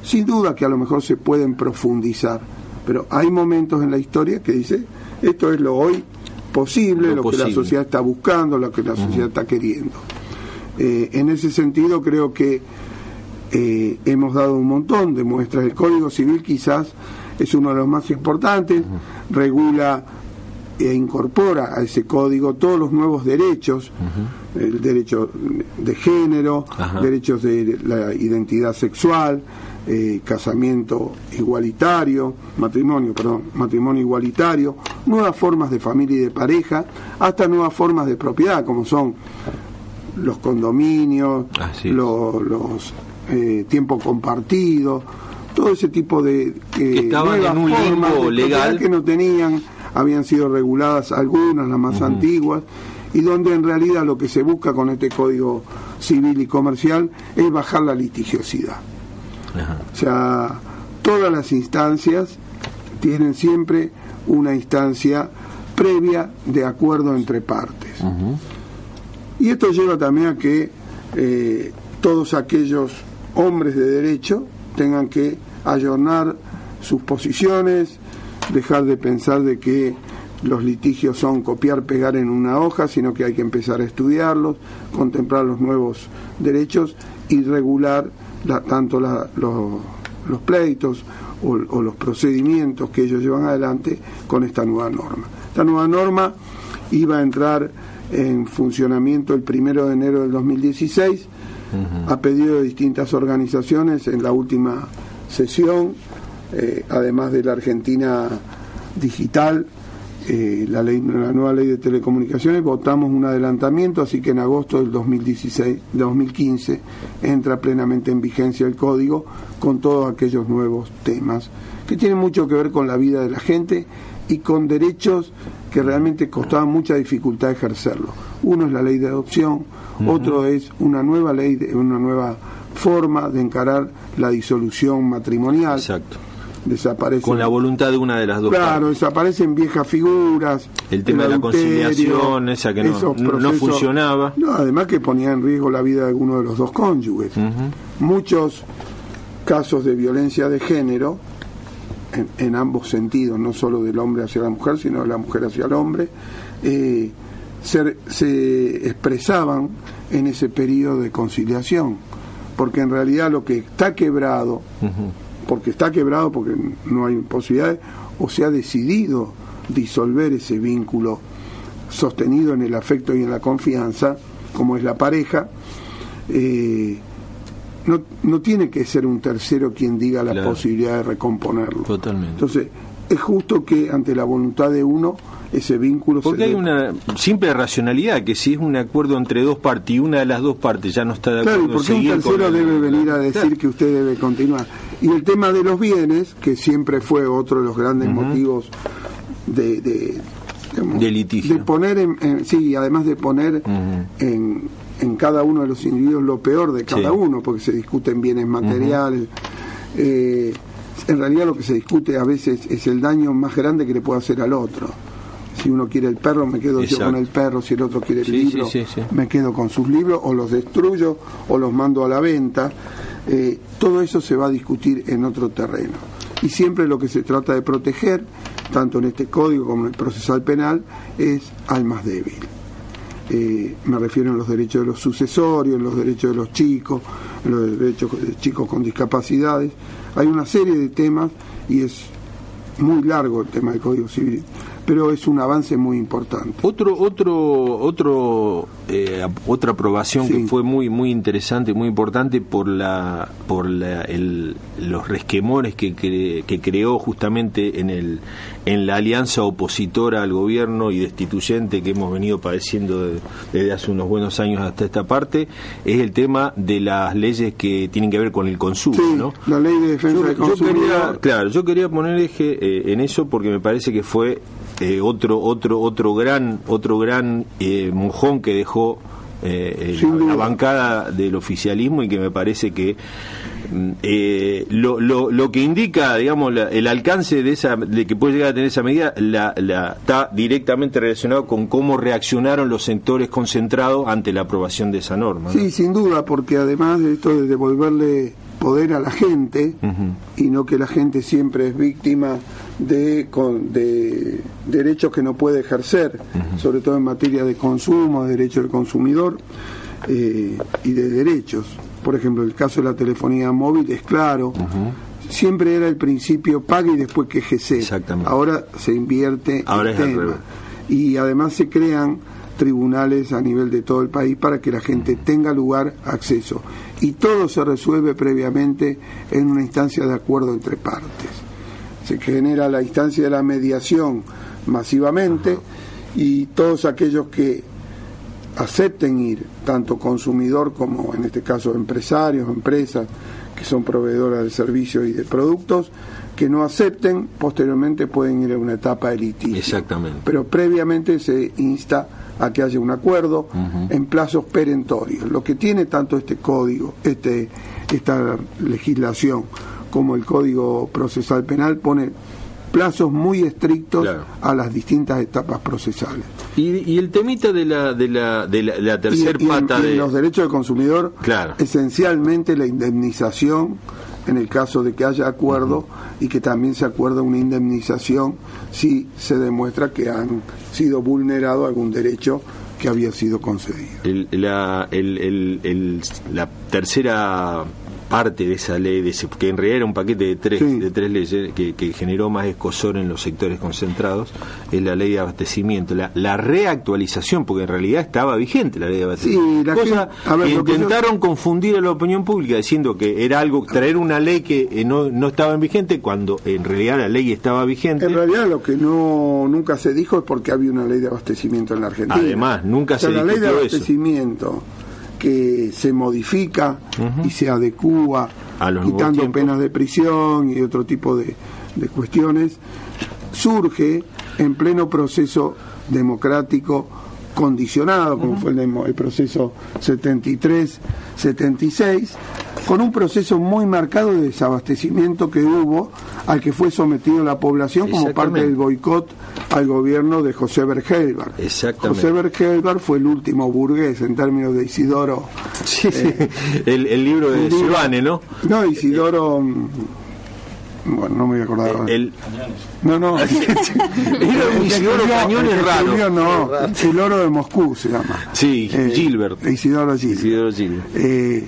sin duda que a lo mejor se pueden profundizar, pero hay momentos en la historia que dice, esto es lo hoy posible, lo, que la sociedad está buscando, lo que la sociedad está queriendo. Eh, en ese sentido creo que eh, hemos dado un montón de muestras. El Código Civil quizás es uno de los más importantes, regula e incorpora a ese código todos los nuevos derechos, el derecho de género, derechos de la identidad sexual, eh, casamiento igualitario, matrimonio, perdón, matrimonio igualitario, nuevas formas de familia y de pareja, hasta nuevas formas de propiedad, como son los condominios, los, eh, tiempos compartidos, todo ese tipo de que estaban en un limbo legal. que no tenían, habían sido reguladas algunas, las más antiguas, y donde en realidad lo que se busca con este código civil y comercial es bajar la litigiosidad. O sea, todas las instancias tienen siempre una instancia previa de acuerdo entre partes. Y esto lleva también a que eh, todos aquellos hombres de derecho tengan que ayornar sus posiciones, dejar de pensar de que los litigios son copiar, pegar en una hoja, sino que hay que empezar a estudiarlos, contemplar los nuevos derechos y regular tanto los, pleitos o, los procedimientos que ellos llevan adelante con esta nueva norma. Esta nueva norma iba a entrar en funcionamiento el primero de enero del 2016 a pedido de distintas organizaciones en la última sesión, eh, además de la Argentina Digital, eh, la, ley, la nueva ley de telecomunicaciones, votamos un adelantamiento, así que en agosto del 2016, 2015 entra plenamente en vigencia el código con todos aquellos nuevos temas que tienen mucho que ver con la vida de la gente y con derechos que realmente costaban mucha dificultad ejercerlo. Uno es la ley de adopción, otro es una nueva ley, de, una nueva forma de encarar la disolución matrimonial. Exacto desaparece. Con la voluntad de una de las dos. Claro, desaparecen viejas figuras. El tema de la conciliación, esa que no, no, funcionaba. No, además que ponía en riesgo la vida de alguno de los dos cónyuges. Muchos casos de violencia de género, en, ambos sentidos, no solo del hombre hacia la mujer, sino de la mujer hacia el hombre, eh, se, se expresaban en ese periodo de conciliación. Porque en realidad lo que está quebrado porque está quebrado, porque no hay posibilidades, o se ha decidido disolver ese vínculo sostenido en el afecto y en la confianza, como es la pareja, eh, no, no tiene que ser un tercero quien diga la Claro. posibilidad de recomponerlo. Totalmente. Entonces, es justo que ante la voluntad de uno, ese vínculo Porque se hay una simple racionalidad que si es un acuerdo entre dos partes y una de las dos partes ya no está de Claro, acuerdo porque un tercero el- debe venir a decir Claro. que usted debe continuar. Y el tema de los bienes, que siempre fue otro de los grandes motivos de, de, digamos, De litigio. de poner, en, en- sí, además de poner en, en cada uno de los individuos lo peor de cada Sí. uno, porque se discuten bienes materiales. eh, en realidad lo que se discute a veces es el daño más grande que le puede hacer al otro. Si uno quiere el perro, me quedo yo con el perro. Si el otro quiere el Sí, libro, sí, sí, sí. me quedo con sus libros o los destruyo o los mando a la venta. Eh, todo eso se va a discutir en otro terreno. Y siempre lo que se trata de proteger, tanto en este código como en el procesal penal, es al más débil. Eh, me refiero en los derechos de los sucesorios, en los derechos de los chicos, en los derechos de chicos con discapacidades. Hay una serie de temas y es muy largo el tema del Código Civil, pero es un avance muy importante. Otro, otro, otro, eh, otra aprobación que fue muy, muy interesante, muy importante por la, por la, el- los resquemores que, cre- que creó justamente en el, en la alianza opositora al gobierno y destituyente que hemos venido padeciendo de- desde hace unos buenos años hasta esta parte, es el tema de las leyes que tienen que ver con el consumo, Sí, ¿no? la ley de defensa Yo, del yo consumidor. quería, claro, yo quería poner eje eh, en eso porque me parece que fue eh, otro otro otro gran otro gran eh, mojón que dejó eh, eh, la, la bancada del oficialismo y que me parece que mm, eh, lo, lo, lo que indica digamos la- el alcance de esa de que puede llegar a tener esa medida la, la- está directamente relacionado con cómo reaccionaron los sectores concentrados ante la aprobación de esa norma ¿no? Sí, sin duda, porque además de esto de devolverle poder a la gente y no que la gente siempre es víctima de, con- de derechos que no puede ejercer, sobre todo en materia de consumo, de derecho del consumidor eh, y de derechos. Por ejemplo, el caso de la telefonía móvil es claro. Siempre era el principio pague y después quejese. Ahora se invierte Ahora el es tema. Y además se crean tribunales a nivel de todo el país para que la gente tenga lugar acceso. Y todo se resuelve previamente en una instancia de acuerdo entre partes. Se genera la instancia de la mediación masivamente y todos aquellos que acepten ir, tanto consumidor como en este caso empresarios, empresas que son proveedoras de servicios y de productos, que no acepten, posteriormente pueden ir a una etapa de litigio. Exactamente. Pero previamente se insta a que haya un acuerdo en plazos perentorios. Lo que tiene tanto este código, este, esta legislación, como el Código Procesal Penal pone plazos muy estrictos a las distintas etapas procesales. Y, y el temita de la de la de la, la tercer Y- y en- pata y en de los derechos del consumidor, Claro. esencialmente la indemnización en el caso de que haya acuerdo y que también se acuerda una indemnización si se demuestra que han sido vulnerado algún derecho que había sido concedido. el- la, el- el- la tercera parte de esa ley, de ese- que en realidad era un paquete de tres, de tres leyes que, que generó más escosor en los sectores concentrados, es la ley de abastecimiento. La, la reactualización, porque en realidad estaba vigente la ley de abastecimiento. Sí, la Cosa ver, que yo- intentaron confundir a la opinión pública diciendo que era algo, traer una ley que eh, no, no estaba en vigente cuando en realidad la ley estaba vigente. En realidad lo que no nunca se dijo es porque había una ley de abastecimiento en la Argentina. Además, nunca O sea, se la ley de eso. Que se modifica y se adecúa A quitando penas de prisión y otro tipo de, de cuestiones surge en pleno proceso democrático condicionado, como fue el, el proceso 73-76, con un proceso muy marcado de desabastecimiento que hubo, al que fue sometido la población como parte del boicot al gobierno de José Bergelbar. Exactamente. José Bergelbar fue el último burgués en términos de Isidoro. eh, el, el libro de el Silvane, ¿no? No, Isidoro. mm, Bueno, no me voy a acordar. ahora. El, No, no. [LAUGHS] Isidoro Cañones el raro. escribió, no, el oro de Moscú se llama. Sí, Eh, Gilbert. Isidoro Gilbert. Isidoro Gilbert. Eh,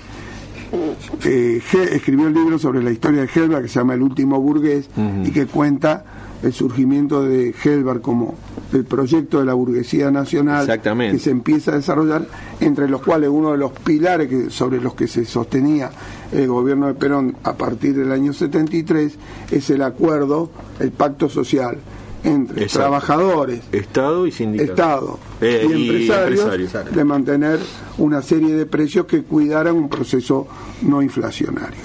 eh, escribió el libro sobre la historia de Helberg que se llama El último burgués y que cuenta el surgimiento de Helberg como el proyecto de la burguesía nacional que se empieza a desarrollar, entre los cuales uno de los pilares que, sobre los que se sostenía el gobierno de Perón a partir del año 73 es el acuerdo, el pacto social entre Exacto. trabajadores, Estado y sindicato. Estado Eh, y, y empresarios de mantener una serie de precios que cuidaran un proceso no inflacionario.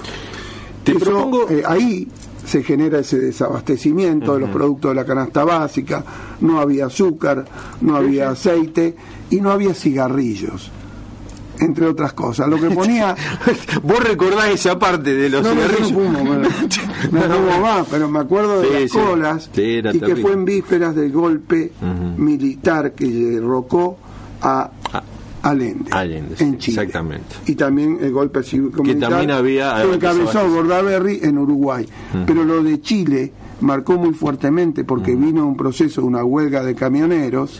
Te Eso, propongo- eh, ahí se genera ese desabastecimiento de los productos de la canasta básica, no había azúcar, no había aceite y no había cigarrillos, entre otras cosas. Lo que ponía... [LAUGHS] Vos recordás esa parte de los No, cigarrillos. [LAUGHS] no fumo, bueno. no fumo más, pero me acuerdo de Sí, las sí. colas Sí, y que terrible. fue en vísperas del golpe militar que derrocó a Allende, Allende, sí, en Chile. exactamente. Y también el golpe cívico-militar también había- que encabezó Bordaberry en Uruguay. Pero lo de Chile marcó muy fuertemente porque vino un proceso, una huelga de camioneros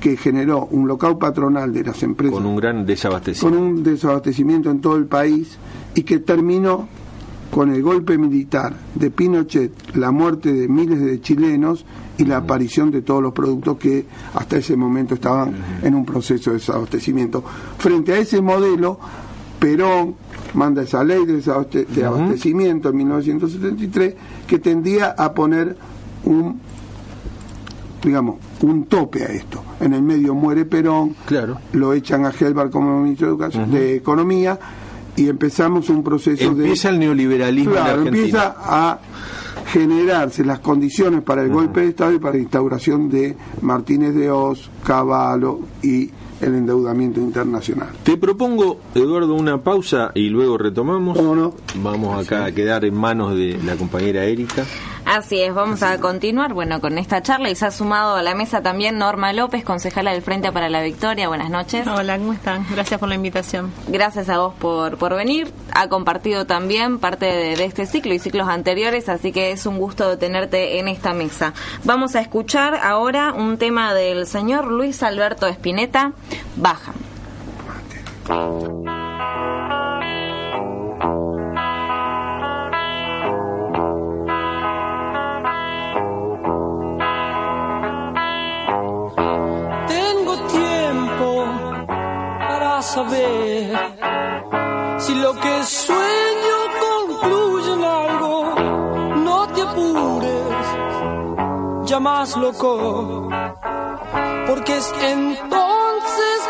que generó un local patronal de las empresas. Con un gran desabastecimiento. con un desabastecimiento en todo el país y que terminó con el golpe militar de Pinochet, la muerte de miles de chilenos y la aparición de todos los productos que hasta ese momento estaban en un proceso de desabastecimiento. Frente a ese modelo, Perón manda esa ley de, de abastecimiento en 1973 que tendía a poner un digamos, un tope a esto. En el medio muere Perón, lo echan a Helbar como ministro de, Educación, de Economía y empezamos un proceso de... Empieza el neoliberalismo Claro, empieza a generarse las condiciones para el golpe de Estado y para la instauración de Martínez de Oz, Cavallo y el endeudamiento internacional. Te propongo, Eduardo, una pausa y luego retomamos. Vamos acá a quedar en manos de la compañera Erika. Así es, vamos a continuar bueno con esta charla y se ha sumado a la mesa también Norma López, concejala del Frente para la Victoria. Buenas noches. Hola, ¿cómo están? Gracias por la invitación. Gracias a vos por, por venir. Ha compartido también parte de, de este ciclo y ciclos anteriores, así que es un gusto tenerte en esta mesa. Vamos a escuchar ahora un tema del señor Luis Alberto Espineta, Baja. Si lo que sueño concluye en algo. No te apures, ya más loco, porque es entonces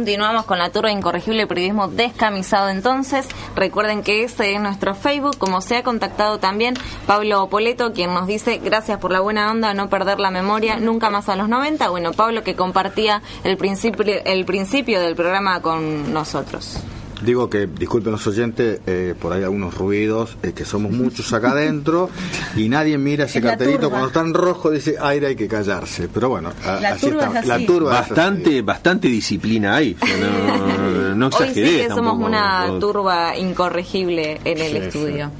Continuamos con la turba incorregible periodismo descamisado entonces. Recuerden que ese es nuestro Facebook, como se ha contactado también Pablo Poleto, quien nos dice gracias por la buena onda, no perder la memoria, nunca más a los 90. Bueno, Pablo que compartía el principio, el principio del programa con nosotros. Digo que, disculpen los oyentes, eh, por ahí algunos ruidos, eh, que somos muchos acá [LAUGHS] adentro y nadie mira ese Es cartelito cuando está en rojo dice aire hay que callarse. Pero bueno, a- La así turba está. es La turba es así. Bastante, bastante disciplina hay. [LAUGHS] O sea, no, no Hoy sí exageré que somos tampoco. una turba incorregible en el Sí, estudio.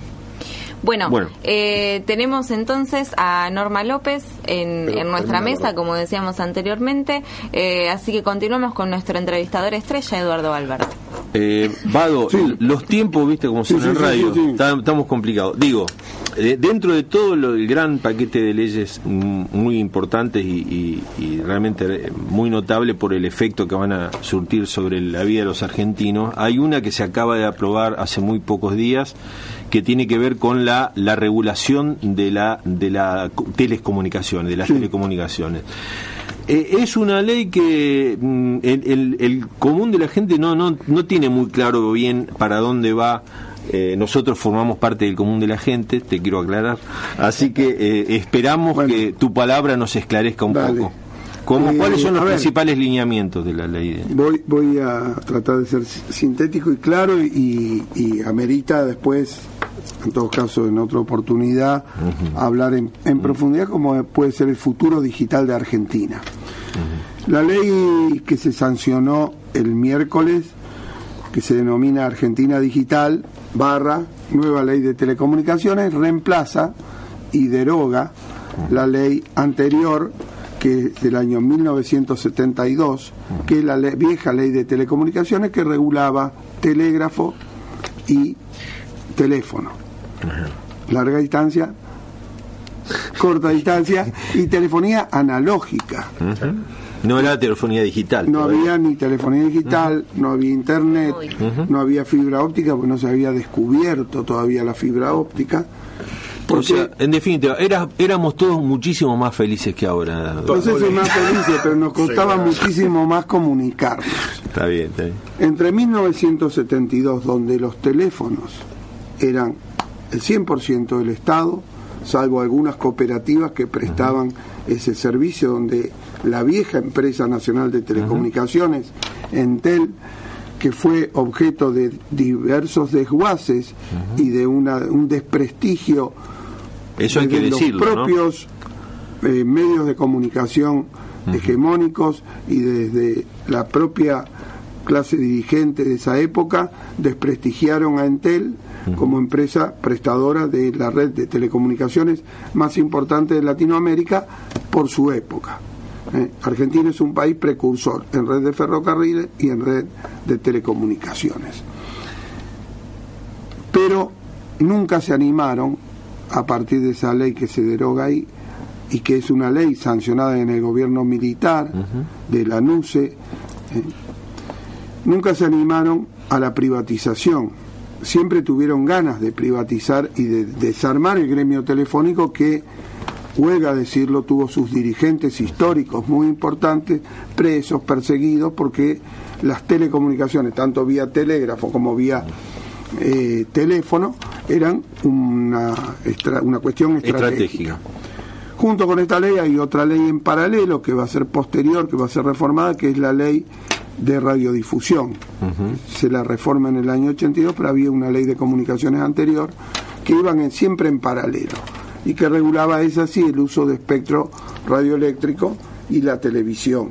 Bueno, Bueno. eh, tenemos entonces a Norma López en, Pero en nuestra mesa, como decíamos anteriormente, eh, así que continuamos con nuestro entrevistador estrella, Eduardo Albert. Eh, Vado, los tiempos, viste, como son Sí, en sí, radio, sí, sí, sí. está- estamos complicados. Digo, eh, dentro de todo lo- el gran paquete de leyes muy importantes y, y- y realmente eh, muy notable por el efecto que van a surtir sobre la vida de los argentinos, hay una que se acaba de aprobar hace muy pocos días que tiene que ver con la, la regulación de la de la co- de las telecomunicaciones. Eh, es una ley que mm, el, el- el común de la gente no, no, no tiene muy claro bien para dónde va. Eh, nosotros formamos parte del común de la gente, te quiero aclarar. Así que eh, esperamos que tu palabra nos esclarezca un poco. ¿Cómo, Eh, ¿Cuáles son los ver. principales lineamientos de la ley? Voy, voy a tratar de ser si- sintético y claro y, y amerita después, en todo caso en otra oportunidad, hablar en, en profundidad como puede ser el futuro digital de Argentina. La ley que se sancionó el miércoles, que se denomina Argentina Digital, barra, nueva ley de telecomunicaciones, reemplaza y deroga la ley anterior que es del año 1972, que es la vieja ley de telecomunicaciones que regulaba telégrafo y teléfono. Larga distancia, corta distancia y telefonía analógica. No era telefonía digital. No todavía. había ni telefonía digital, no había internet, no había fibra óptica, porque no se había descubierto todavía la fibra óptica. O sea, en definitiva, era, éramos todos muchísimo más felices que ahora. No sé si más felices, pero nos costaba muchísimo más comunicarnos. Está bien, está bien. Entre 1972, donde los teléfonos eran el 100% del Estado, salvo algunas cooperativas que prestaban ese servicio, donde la vieja empresa nacional de telecomunicaciones, Entel, que fue objeto de diversos desguaces y de una, un desprestigio Eso hay que desde decirlo, los ¿no? propios eh, medios de comunicación hegemónicos y desde la propia clase dirigente de esa época desprestigiaron a Entel como empresa prestadora de la red de telecomunicaciones más importante de Latinoamérica por su época. Eh, Argentina es un país precursor en red de ferrocarriles y en red de telecomunicaciones. Pero nunca se animaron, a partir de esa ley que se deroga ahí, y que es una ley sancionada en el gobierno militar de la NUCE, eh, nunca se animaron a la privatización. Siempre tuvieron ganas de privatizar y de desarmar el gremio telefónico que, huelga decirlo, tuvo sus dirigentes históricos muy importantes, presos, perseguidos, porque las telecomunicaciones, tanto vía telégrafo como vía eh, teléfono, eran una, estra- una cuestión Estratégica. Junto con esta ley hay otra ley en paralelo que va a ser posterior, que va a ser reformada, que es la ley de radiodifusión. Se la reforma en el año 82, pero había una ley de comunicaciones anterior que iban en- siempre en paralelo y que regulaba, es así, el uso de espectro radioeléctrico y la televisión.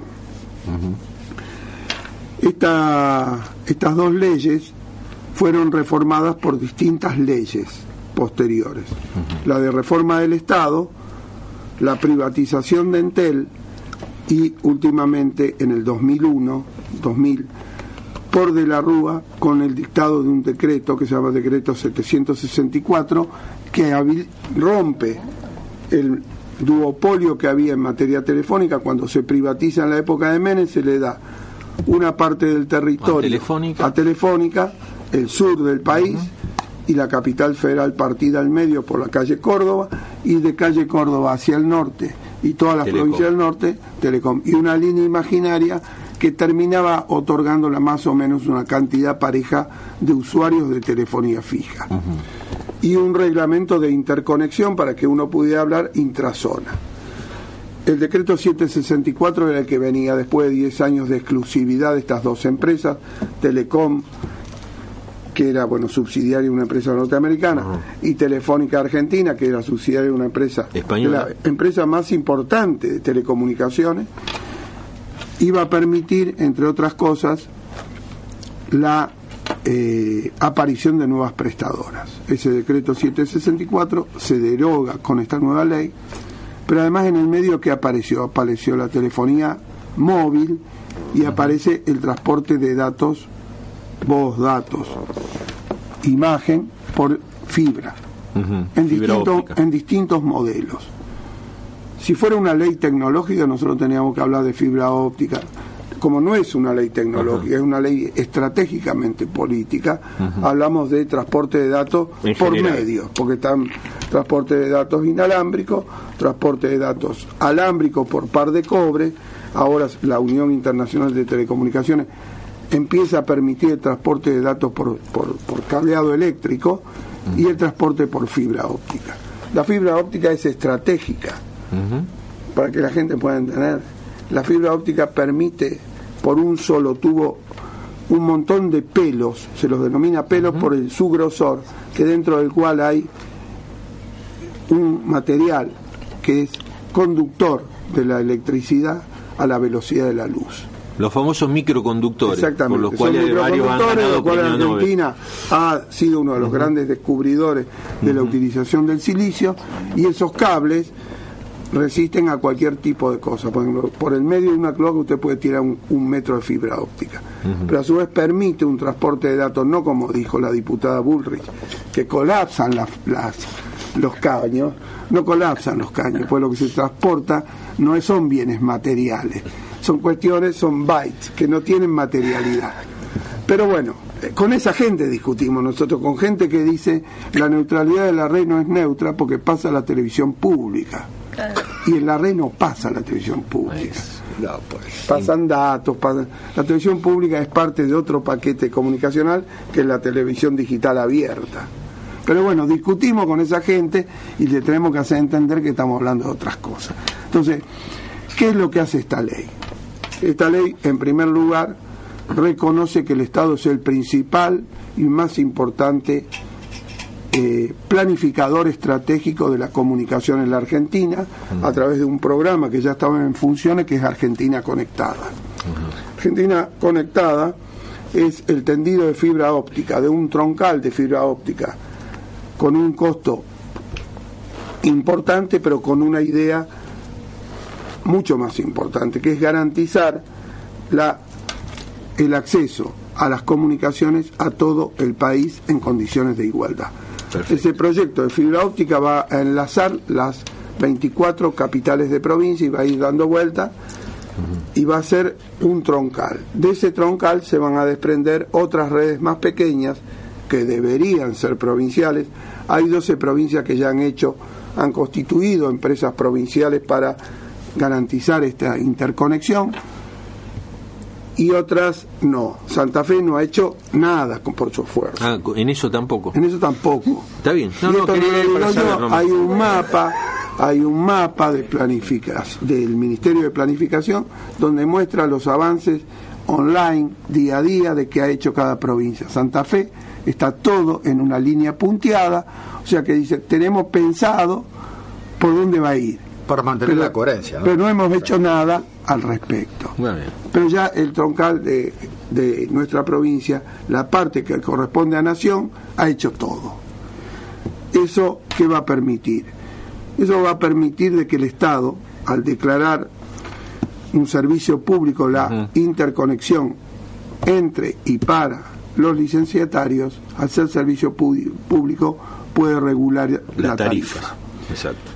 Esta- estas dos leyes fueron reformadas por distintas leyes posteriores. La de reforma del Estado, la privatización de Entel y últimamente en el 2001, 2000, por de la Rúa con el dictado de un decreto que se llama Decreto 764 que rompe el duopolio que había en materia telefónica. Cuando se privatiza en la época de Menem se le da una parte del territorio a Telefónica, el sur del país y la capital federal partida al medio por la calle Córdoba y de calle Córdoba hacia el norte y todas las Telecom. provincias del norte, Telecom, y una línea imaginaria que terminaba otorgándola más o menos una cantidad pareja de usuarios de telefonía fija. Y un reglamento de interconexión para que uno pudiera hablar intrazona. El decreto 764 era el que venía después de 10 años de exclusividad de estas dos empresas, Telecom, que era bueno subsidiaria de una empresa norteamericana, y Telefónica Argentina, que era subsidiaria de una empresa Española. de la empresa más importante de telecomunicaciones, iba a permitir, entre otras cosas, la eh, aparición de nuevas prestadoras. Ese decreto 764 se deroga con esta nueva ley, pero además en el medio que apareció, apareció la telefonía móvil y aparece el transporte de datos, voz, datos, imagen por fibra, en, Fibra distinto- en distintos modelos. Si fuera una ley tecnológica, nosotros teníamos que hablar de fibra óptica. Como no es una ley tecnológica, es una ley estratégicamente política, hablamos de transporte de datos En por general. medios, porque están transporte de datos inalámbrico, transporte de datos alámbrico por par de cobre, ahora la Unión Internacional de Telecomunicaciones empieza a permitir el transporte de datos por, por- por cableado eléctrico y el transporte por fibra óptica. La fibra óptica es estratégica para que la gente pueda entender. La fibra óptica permite por un solo tubo un montón de pelos, se los denomina pelos por el, su grosor, que dentro del cual hay un material que es conductor de la electricidad a la velocidad de la luz. Los famosos microconductores, Exactamente. por los Son cuales varios han microconductores, ganado los cuales premio Nobel. Argentina ha sido uno de los grandes descubridores de la utilización del silicio y esos cables resisten a cualquier tipo de cosa. Por ejemplo, por el medio de una cloaca usted puede tirar un, un metro de fibra óptica. Pero a su vez permite un transporte de datos, no como dijo la diputada Bullrich, que colapsan las, las- los caños, no colapsan los caños, pues lo que se transporta no son bienes materiales, son cuestiones, son bytes, que no tienen materialidad. Pero bueno, eh, con esa gente discutimos nosotros, con gente que dice la neutralidad de la red no es neutra porque pasa la televisión pública. Y en la red no pasa la televisión pública. Pasan datos, pasan- la televisión pública es parte de otro paquete comunicacional que es la televisión digital abierta. Pero bueno, discutimos con esa gente y le tenemos que hacer entender que estamos hablando de otras cosas. Entonces, ¿qué es lo que hace esta ley? Esta ley, en primer lugar, reconoce que el Estado es el principal y más importante eh, planificador estratégico de la comunicación en la Argentina a través de un programa que ya estaba en funciones que es Argentina Conectada. Argentina Conectada es el tendido de fibra óptica, de un troncal de fibra óptica, con un costo importante, pero con una idea mucho más importante, que es garantizar la, el acceso a las comunicaciones a todo el país en condiciones de igualdad. Ese proyecto de fibra óptica va a enlazar las 24 capitales de provincia y va a ir dando vuelta y va a ser un troncal. De ese troncal se van a desprender otras redes más pequeñas que deberían ser provinciales. Hay 12 provincias que ya han hecho, han constituido empresas provinciales para garantizar esta interconexión y otras no. Santa Fe no ha hecho nada con- por su esfuerzo. Ah, en eso tampoco. En eso tampoco. Está bien. No, no, no saber hay un mapa, hay un mapa de planificación del Ministerio de Planificación donde muestra los avances online día a día de qué ha hecho cada provincia. Santa Fe está todo en una línea punteada, o sea que dice, tenemos pensado por dónde va a ir. Para mantener Pero- la coherencia. ¿no? Pero no hemos hecho nada al respecto. Muy bien. Pero ya el troncal de, de nuestra provincia, la parte que corresponde a Nación, ha hecho todo. ¿Eso qué va a permitir? Eso va a permitir de que el Estado, al declarar un servicio público, la interconexión entre y para los licenciatarios, al ser servicio público, puede regular la, La tarifa. tarifa. Exacto.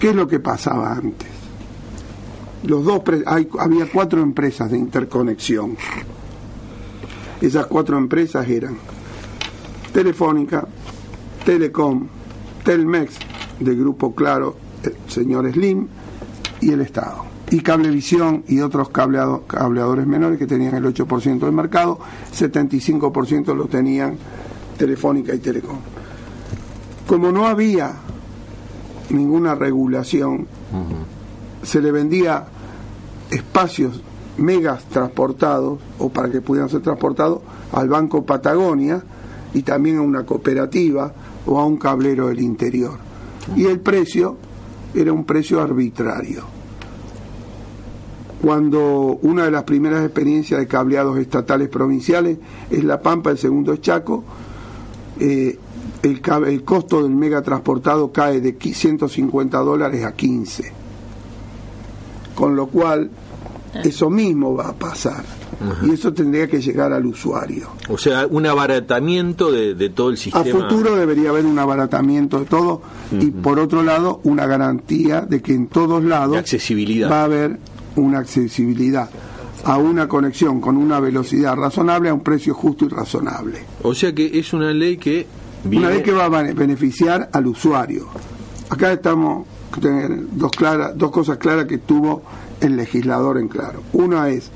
¿Qué es lo que pasaba antes? Los dos había cuatro empresas de interconexión. Esas cuatro empresas eran Telefónica, Telecom, Telmex, del grupo Claro, el señor Slim, y el Estado. Y Cablevisión y otros cableado- cableadores menores que tenían el 8% del mercado, 75% lo tenían Telefónica y Telecom. Como no había ninguna regulación, se le vendía espacios megas transportados o para que pudieran ser transportados al Banco Patagonia y también a una cooperativa o a un cablero del interior. Y el precio era un precio arbitrario. Cuando una de las primeras experiencias de cableados estatales provinciales es La Pampa, el segundo es Chaco, eh, el, cab- el costo del mega transportado cae de qui- 150 dólares a 15. Con lo cual, eso mismo va a pasar. Y eso tendría que llegar al usuario. O sea, un abaratamiento de, de todo el A sistema. futuro debería haber un abaratamiento de todo y por otro lado una garantía de que en todos lados accesibilidad. va a haber una accesibilidad a una conexión con una velocidad razonable a un precio justo y razonable. O sea que es una ley que Una ley que va a bene- beneficiar al usuario. Acá estamos tener dos claras, dos cosas claras que tuvo el legislador en claro. Una es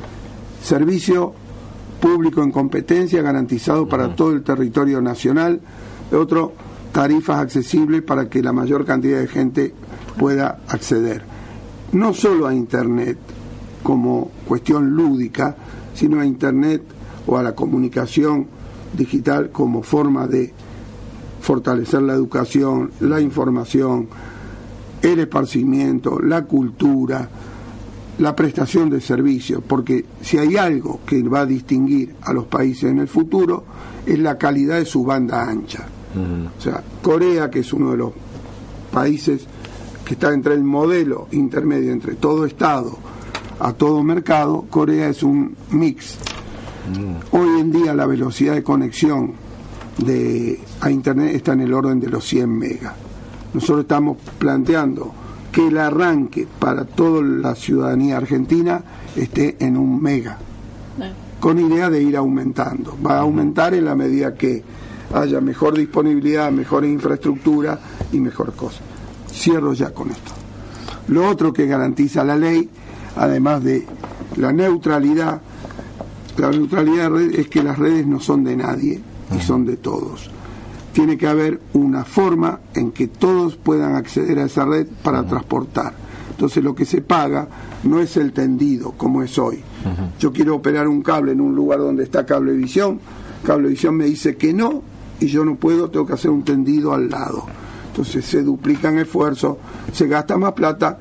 servicio público en competencia garantizado para todo el territorio nacional. Otro, tarifas accesibles para que la mayor cantidad de gente pueda acceder. No solo a Internet como cuestión lúdica, sino a Internet o a la comunicación digital como forma de fortalecer la educación, la información, el esparcimiento, la cultura, la prestación de servicios, porque si hay algo que va a distinguir a los países en el futuro es la calidad de su banda ancha. O sea, Corea, que es uno de los países que está entre el modelo intermedio entre todo Estado a todo mercado, Corea es un mix. Hoy en día la velocidad de conexión de, a Internet está en el orden de los 100 megas. Nosotros estamos planteando que el arranque para toda la ciudadanía argentina esté en un mega, con idea de ir aumentando. Va a aumentar en la medida que haya mejor disponibilidad, mejor infraestructura y mejor cosa. Cierro ya con esto. Lo otro que garantiza la ley, además de la neutralidad, la neutralidad de red es que las redes no son de nadie y son de todos. Tiene que haber una forma en que todos puedan acceder a esa red para transportar. Entonces lo que se paga no es el tendido como es hoy. Yo quiero operar un cable en un lugar donde está Cablevisión, Cablevisión me dice que no y yo no puedo, tengo que hacer un tendido al lado. Entonces se duplican esfuerzos, se gasta más plata,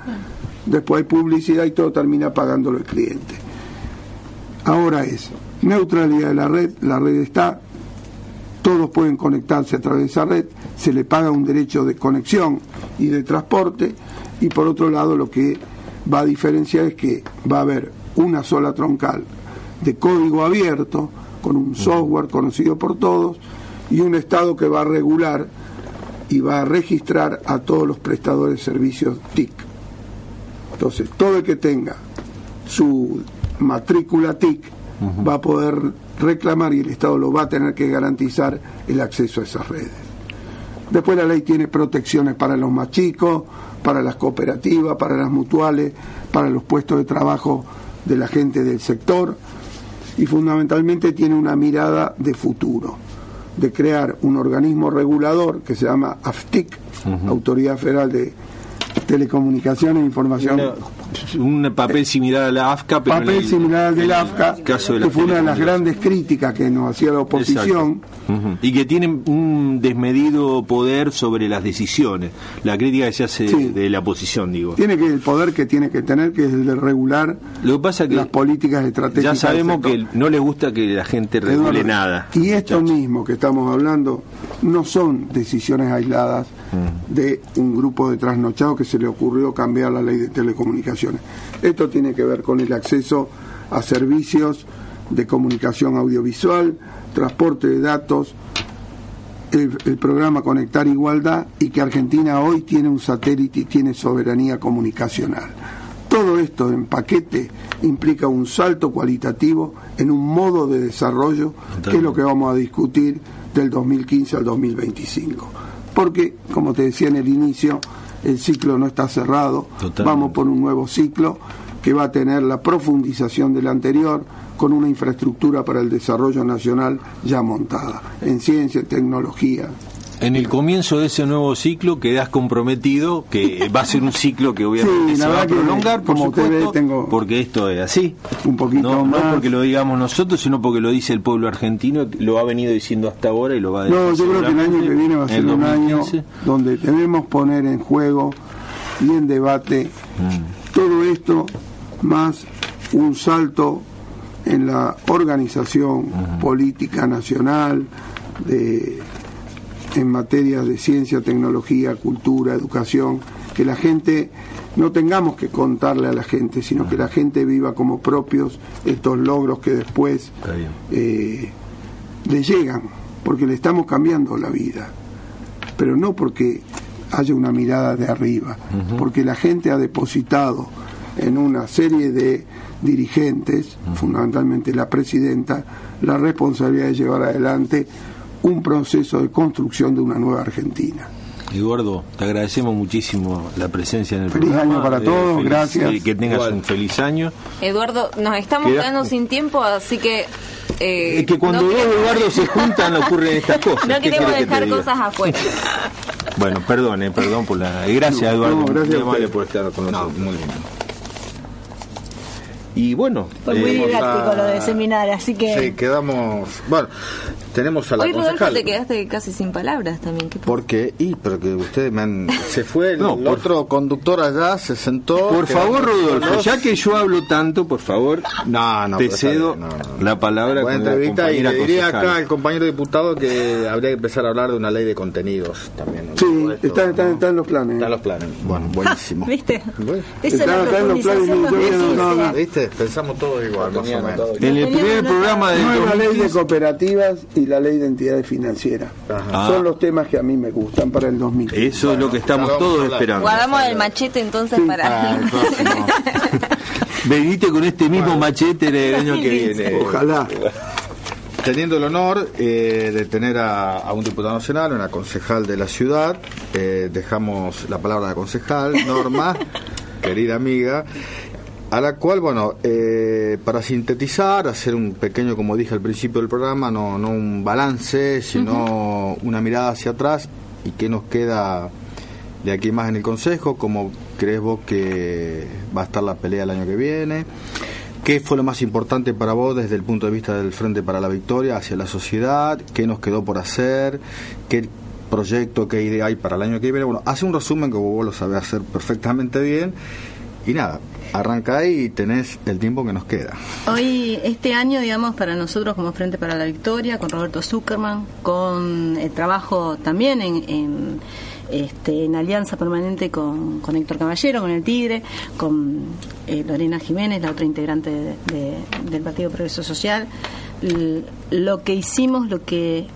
después hay publicidad y todo termina pagándolo el cliente. Ahora es neutralidad de la red, la red está, todos pueden conectarse a través de esa red, se le paga un derecho de conexión y de transporte, y por otro lado lo que va a diferenciar es que va a haber una sola troncal de código abierto, con un software conocido por todos, y un Estado que va a regular y va a registrar a todos los prestadores de servicios TIC. Entonces, todo el que tenga su matrícula TIC va a poder reclamar y el Estado lo va a tener que garantizar el acceso a esas redes. Después la ley tiene protecciones para los más chicos, para las cooperativas, para las mutuales, para los puestos de trabajo de la gente del sector y fundamentalmente tiene una mirada de futuro, de crear un organismo regulador que se llama AFTIC, Autoridad Federal de Telecomunicaciones e Información. Un papel similar a la AFCA, pero en papel el- similar al en el AFCA, caso de que fue una de las grandes críticas que nos hacía la oposición. Y que tienen un desmedido poder sobre las decisiones. La crítica que se hace Sí. de la oposición, digo. Tiene que el poder que tiene que tener, que es el de regular Lo que pasa que las políticas estratégicas. ya sabemos que no le gusta que la gente regule Eduardo, nada. Y esto mismo que estamos hablando no son decisiones aisladas. De un grupo de trasnochados que se le ocurrió cambiar la ley de telecomunicaciones. Esto tiene que ver con el acceso a servicios de comunicación audiovisual, transporte de datos, el, el programa Conectar Igualdad y que Argentina hoy tiene un satélite y tiene soberanía comunicacional. Todo esto en paquete implica un salto cualitativo en un modo de desarrollo que es lo que vamos a discutir del 2015 al 2025. Porque, como te decía en el inicio, el ciclo no está cerrado, vamos por un nuevo ciclo que va a tener la profundización del anterior con una infraestructura para el desarrollo nacional ya montada en ciencia, en tecnología, En el comienzo de ese nuevo ciclo quedas comprometido que va a ser un ciclo que obviamente Sí, se va a que, prolongar, por como supuesto, ve, tengo porque esto es así. un poquito No, no más. porque lo digamos nosotros, sino porque lo dice el pueblo argentino, lo ha venido diciendo hasta ahora y lo va a decir. No, yo creo que el año que viene va a ser un año 2015. donde debemos poner en juego y en debate Mm. todo esto más un salto en la organización política nacional de en materias de ciencia, tecnología, cultura, educación, que la gente no tengamos que contarle a la gente, sino que la gente viva como propios estos logros que después eh, le llegan, porque le estamos cambiando la vida, pero no porque haya una mirada de arriba, porque la gente ha depositado en una serie de dirigentes, fundamentalmente la presidenta, la responsabilidad de llevar adelante un proceso de construcción de una nueva Argentina. Eduardo, te agradecemos muchísimo la presencia en el Feliz programa. año para todos, feliz- gracias. eh, Que tengas Igual. un feliz año. Eduardo, nos estamos Queda- quedando sin tiempo, así que... eh, Es que cuando no dos queremos- Eduardo se juntan [LAUGHS] ocurren estas cosas. No ¿Qué queremos que dejar diga? cosas afuera. [LAUGHS] Bueno, perdón, eh, perdón por la... Gracias, Eduardo. no, gracias muy amable por estar con nosotros. muy bien. Y bueno... Fue muy eh, didáctico lo de seminar, así que... Sí, quedamos. Bueno, tenemos a la Hoy, Rodolfo, concejal. te quedaste casi sin palabras también. ¿Qué Porque, y, pero que ustedes me han. [LAUGHS] Se fue el, No, por- otro conductor allá, se sentó. Por favor, Rodolfo, solos. ya que yo hablo tanto, por favor, No, no, te está cedo no, no. la palabra la entrevista y le diría concejal. acá al compañero diputado que habría que empezar a hablar de una ley de contenidos también. ¿no? Sí, esto, están, están, están los planes. Están los planes. Bueno, buenísimo. [LAUGHS] ¿Viste? Bueno. Esa es Están- la están los planes profundización de- yo- 2015. no, no. ¿Viste? Pensamos todos igual, más o menos. En el primer programa de Nueva ley de cooperativas y la ley de entidades financieras. Ajá. Son los temas que a mí me gustan para el 2000. Eso es lo que estamos todos esperando. Guardamos el machete entonces Sí. para... Ah, el próximo. [LAUGHS] Venite con este mismo machete el año que viene. Ojalá. Teniendo el honor eh, de tener a, a un diputado nacional, una concejal de la ciudad, eh, dejamos la palabra a la concejal, Norma, [LAUGHS] querida amiga, a la cual, bueno, eh, para sintetizar, hacer un pequeño, como dije al principio del programa, no, no un balance, sino una mirada hacia atrás y qué nos queda de aquí más en el Consejo, cómo crees vos que va a estar la pelea el año que viene. ¿Qué fue lo más importante para vos desde el punto de vista del Frente para la Victoria hacia la sociedad? ¿Qué nos quedó por hacer? ¿Qué proyecto, qué idea hay para el año que viene? Bueno, hace un resumen que vos lo sabés hacer perfectamente bien. Y nada, arranca ahí y tenés el tiempo que nos queda. Hoy, este año, digamos, para nosotros como Frente para la Victoria, con Roberto Zuckerman, con el trabajo también en, en, este, en alianza permanente con, con Héctor Caballero, con el Tigre, con eh, Lorena Jiménez, la otra integrante de- de- del Partido Progreso Social, lo que hicimos, lo que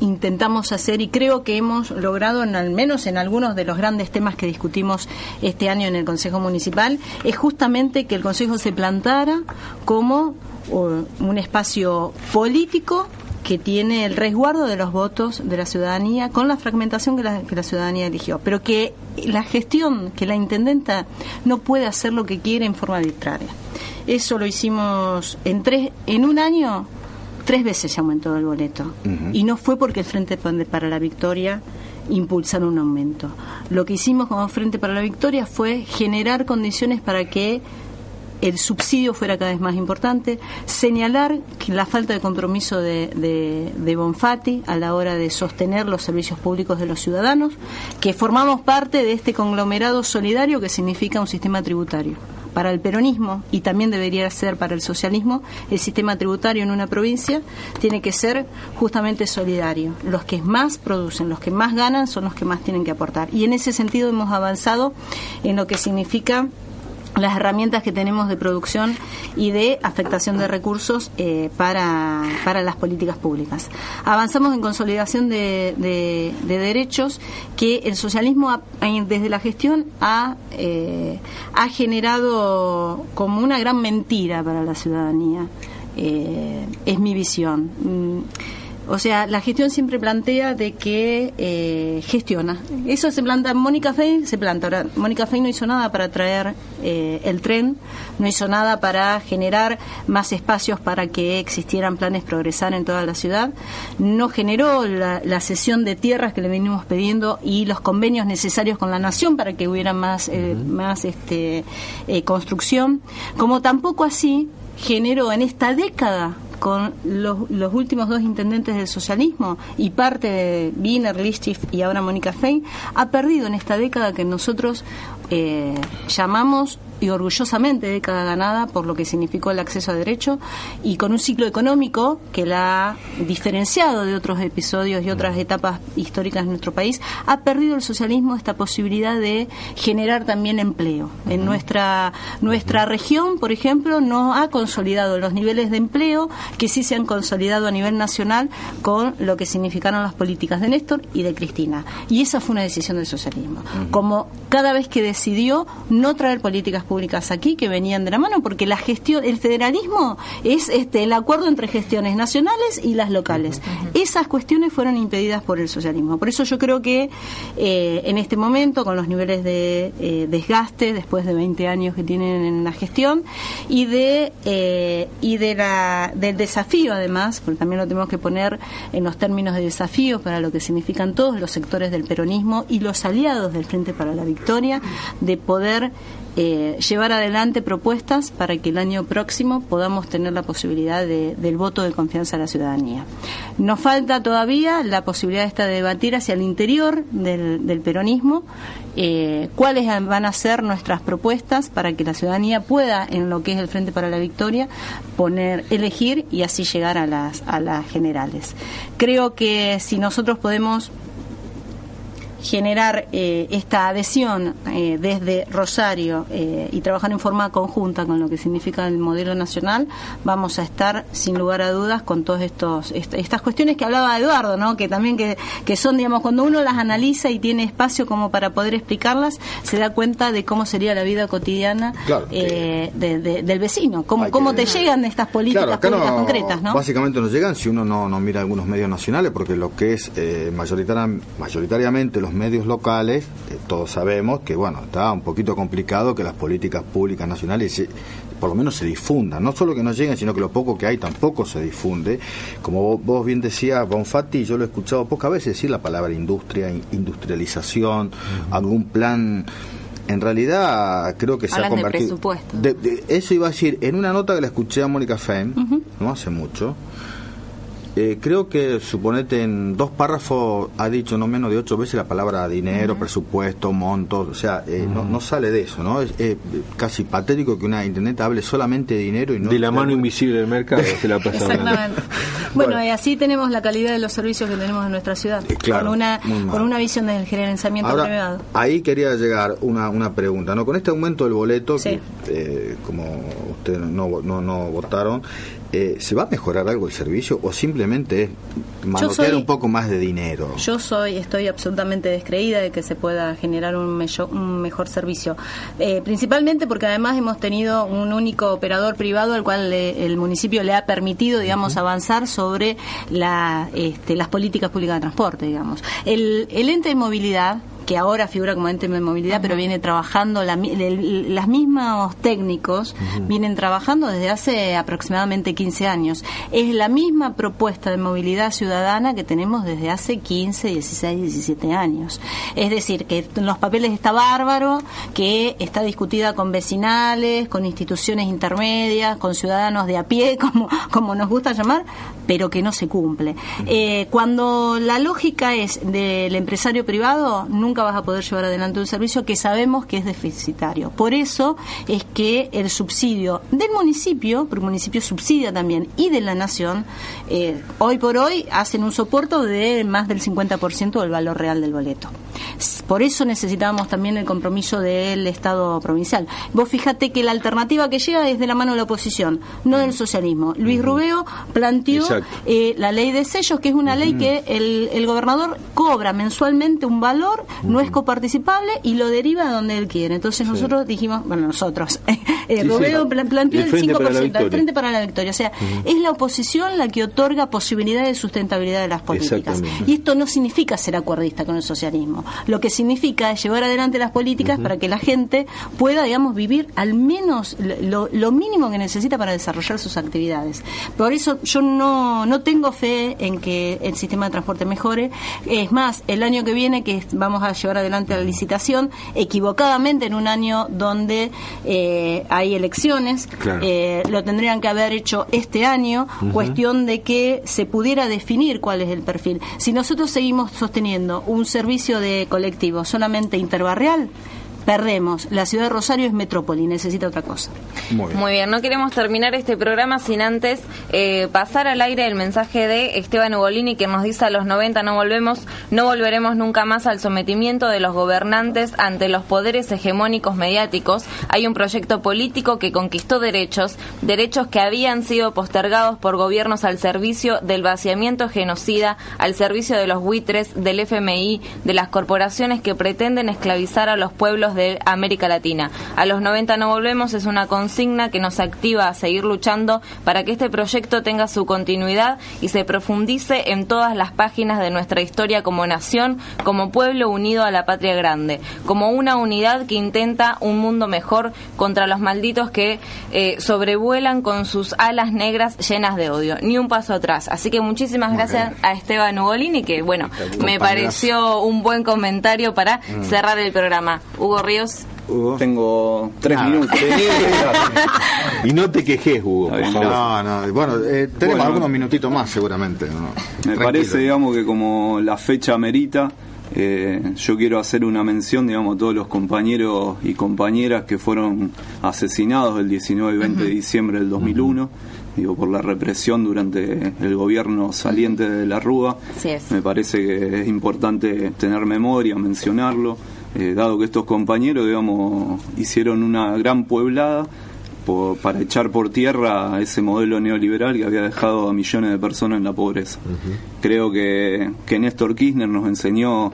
intentamos hacer y creo que hemos logrado, en, al menos en algunos de los grandes temas que discutimos este año en el Consejo Municipal, es justamente que el Consejo se plantara como un espacio político que tiene el resguardo de los votos de la ciudadanía con la fragmentación que la, que la ciudadanía eligió, pero que la gestión, que la intendenta no puede hacer lo que quiere en forma arbitraria. Eso lo hicimos en tres, en un año tres veces se aumentó el boleto y no fue porque el Frente para la Victoria impulsara un aumento. Lo que hicimos como Frente para la Victoria fue generar condiciones para que el subsidio fuera cada vez más importante, señalar que la falta de compromiso de, de, de Bonfatti a la hora de sostener los servicios públicos de los ciudadanos, que formamos parte de este conglomerado solidario que significa un sistema tributario. Para el peronismo, y también debería ser para el socialismo, el sistema tributario en una provincia tiene que ser justamente solidario. Los que más producen, los que más ganan, son los que más tienen que aportar. Y en ese sentido hemos avanzado en lo que significa las herramientas que tenemos de producción y de afectación de recursos eh, para, para las políticas públicas. Avanzamos en consolidación de, de- de derechos que el socialismo ha- desde la gestión ha, eh, ha generado como una gran mentira para la ciudadanía. Eh, es mi visión. Mm, O sea, la gestión siempre plantea de que eh, gestiona. Eso se planta, Mónica Fein se planta. Ahora, Mónica Fein no hizo nada para traer eh, el tren, no hizo nada para generar más espacios para que existieran planes progresar en toda la ciudad, no generó la, la cesión de tierras que le venimos pidiendo y los convenios necesarios con la nación para que hubiera más, eh, más este, eh, construcción, como tampoco así generó en esta década con los, los últimos dos intendentes del socialismo y parte de Wiener, Lichtif y ahora Mónica Fein, ha perdido en esta década que nosotros eh, llamamos y orgullosamente década ganada por lo que significó el acceso a derecho y con un ciclo económico que la ha diferenciado de otros episodios y otras etapas históricas de nuestro país, ha perdido el socialismo esta posibilidad de generar también empleo. En nuestra, nuestra región, por ejemplo, no ha consolidado los niveles de empleo que sí se han consolidado a nivel nacional con lo que significaron las políticas de Néstor y de Cristina. Y esa fue una decisión del socialismo. Como cada vez que decidió no traer políticas públicas aquí que venían de la mano, porque la gestión, el federalismo es este el acuerdo entre gestiones nacionales y las locales. Esas cuestiones fueron impedidas por el socialismo. Por eso yo creo que eh, en este momento, con los niveles de eh, desgaste después de 20 años que tienen en la gestión y de eh, y de la del desafío además, porque también lo tenemos que poner en los términos de desafío para lo que significan todos los sectores del peronismo y los aliados del Frente para la Victoria de poder eh, llevar adelante propuestas para que el año próximo podamos tener la posibilidad de- del voto de confianza a la ciudadanía. Nos falta todavía la posibilidad esta de debatir hacia el interior del, peronismo eh, cuáles van a ser nuestras propuestas para que la ciudadanía pueda, en lo que es el Frente para la Victoria, poner, elegir y así llegar a las, a las generales. Creo que si nosotros podemos generar eh, esta adhesión eh, desde Rosario eh, y trabajar en forma conjunta con lo que significa el modelo nacional, vamos a estar sin lugar a dudas con todas estos est- estas cuestiones que hablaba Eduardo, ¿no? que también que, que son, digamos, cuando uno las analiza y tiene espacio como para poder explicarlas, se da cuenta de cómo sería la vida cotidiana Claro, eh, de- de- del vecino, cómo, cómo que- te llegan estas políticas Claro, acá públicas no- concretas, ¿no? Básicamente no llegan si uno no, no mira algunos medios nacionales, porque lo que es eh, mayoritaria- mayoritariamente los medios locales, eh, todos sabemos que bueno está un poquito complicado que las políticas públicas nacionales se- por lo menos se difundan, no solo que no lleguen, sino que lo poco que hay tampoco se difunde. Como vos, bien decías, Bonfatti, yo lo he escuchado pocas veces decir la palabra industria, in- industrialización, algún plan. En realidad creo que se ha de convertido. presupuesto. de- de- eso iba a decir, en una nota que la escuché a Mónica Fein, no hace mucho, eh, creo que, suponete, en dos párrafos ha dicho no menos de ocho veces la palabra dinero, presupuesto, montos, o sea, eh, no, no sale de eso, ¿no? Es eh, casi patético que una internet hable solamente de dinero y no... De la mano invisible del mercado [LAUGHS] se la pasa. Exactamente. [LAUGHS] Bueno, y así tenemos la calidad de los servicios que tenemos en nuestra ciudad, claro, con una con una visión del gerenciamiento Ahora, privado. ahí quería llegar una, una pregunta, ¿no? Con este aumento del boleto, Sí. que, eh, como ustedes no, no, no votaron, eh, ¿se va a mejorar algo el servicio o simplemente es manotear soy- un poco más de dinero? Yo soy, estoy absolutamente descreída de que se pueda generar un, mello- un mejor servicio. Eh, principalmente porque además hemos tenido un único operador privado al cual le- el municipio le ha permitido, digamos, avanzar sobre la, este, las políticas públicas de transporte, digamos. El, el ente de movilidad que ahora figura como ente de movilidad, pero viene trabajando, la, el- las mismos técnicos vienen trabajando desde hace aproximadamente 15 años. Es la misma propuesta de movilidad ciudadana que tenemos desde hace 15, 16, 17 años. Es decir, que en los papeles está bárbaro, que está discutida con vecinales, con instituciones intermedias, con ciudadanos de a pie, [LAUGHS] como, como nos gusta llamar, pero que no se cumple. Eh, cuando la lógica es del empresario privado, nunca vas a poder llevar adelante un servicio que sabemos que es deficitario. Por eso es que el subsidio del municipio, porque el municipio subsidia también, y de la nación, eh, hoy por hoy hacen un soporte de más del 50% del valor real del boleto. Por eso necesitábamos también el compromiso del Estado provincial. Vos fíjate que la alternativa que llega es de la mano de la oposición, no del socialismo. Luis Rubeo planteó eh, la ley de sellos, que es una ley que el, el gobernador cobra mensualmente un valor no es coparticipable y lo deriva a donde él quiere. Entonces nosotros dijimos, bueno, nosotros, [LAUGHS] eh, Sí, Robledo sí. pla- planteó El el, Frente 5%, para la el. Frente para la Victoria. O sea, es la oposición la que otorga posibilidad de sustentabilidad de las políticas. Y esto no significa ser acuerdista con el socialismo. Lo que significa es llevar adelante las políticas para que la gente pueda, digamos, vivir al menos lo, lo mínimo que necesita para desarrollar sus actividades. Por eso yo no, no tengo fe en que el sistema de transporte mejore. Es más, el año que viene que vamos a llevar adelante la licitación, equivocadamente en un año donde eh, hay elecciones, Claro. eh, lo tendrían que haber hecho este año, cuestión de que se pudiera definir cuál es el perfil. Si nosotros seguimos sosteniendo un servicio de colectivo solamente interbarrial, perdemos. La ciudad de Rosario es metrópoli, necesita otra cosa. Muy bien, no queremos terminar este programa sin antes eh, pasar al aire el mensaje de Esteban Ugolini que nos dice a los 90 no volvemos, no volveremos nunca más al sometimiento de los gobernantes ante los poderes hegemónicos mediáticos. Hay un proyecto político que conquistó derechos, derechos que habían sido postergados por gobiernos al servicio del vaciamiento genocida, al servicio de los buitres, del FMI, de las corporaciones que pretenden esclavizar a los pueblos de América Latina. A los 90 no volvemos es una consigna que nos activa a seguir luchando para que este proyecto tenga su continuidad y se profundice en todas las páginas de nuestra historia como nación, como pueblo unido a la patria grande, como una unidad que intenta un mundo mejor contra los malditos que eh, sobrevuelan con sus alas negras llenas de odio. Ni un paso atrás. Así que muchísimas gracias a Esteban Ugolini, que bueno, me pareció un buen comentario para Mm. cerrar el programa. Hugo Ríos. Tengo tres Nada. minutos. Y no te quejes, Hugo. por favor. No, no, bueno, eh, tenemos Bueno. algunos minutitos más seguramente. ¿no? Me Tranquilo. parece, digamos, que como la fecha amerita, eh, yo quiero hacer una mención, digamos, a todos los compañeros y compañeras que fueron asesinados el 19 y 20 de diciembre del 2001, digo, por la represión durante el gobierno saliente de la Rúa. Me parece que es importante tener memoria, mencionarlo, eh, dado que estos compañeros, digamos, hicieron una gran pueblada para echar por tierra ese modelo neoliberal que había dejado a millones de personas en la pobreza. Creo que, que Néstor Kirchner nos enseñó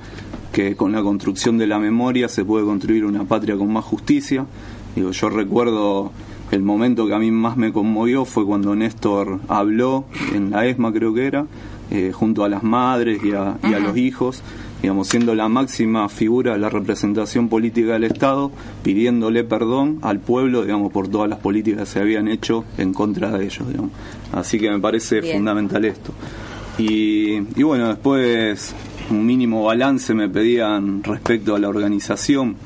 que con la construcción de la memoria se puede construir una patria con más justicia. Digo, yo recuerdo el momento que a mí más me conmovió fue cuando Néstor habló en la ESMA, creo que era, eh, junto a las madres y a, y a los hijos, digamos, siendo la máxima figura de la representación política del Estado, pidiéndole perdón al pueblo, digamos, por todas las políticas que se habían hecho en contra de ellos, digamos. Así que me parece Bien. fundamental esto. Y, y bueno, después un mínimo balance me pedían respecto a la organización.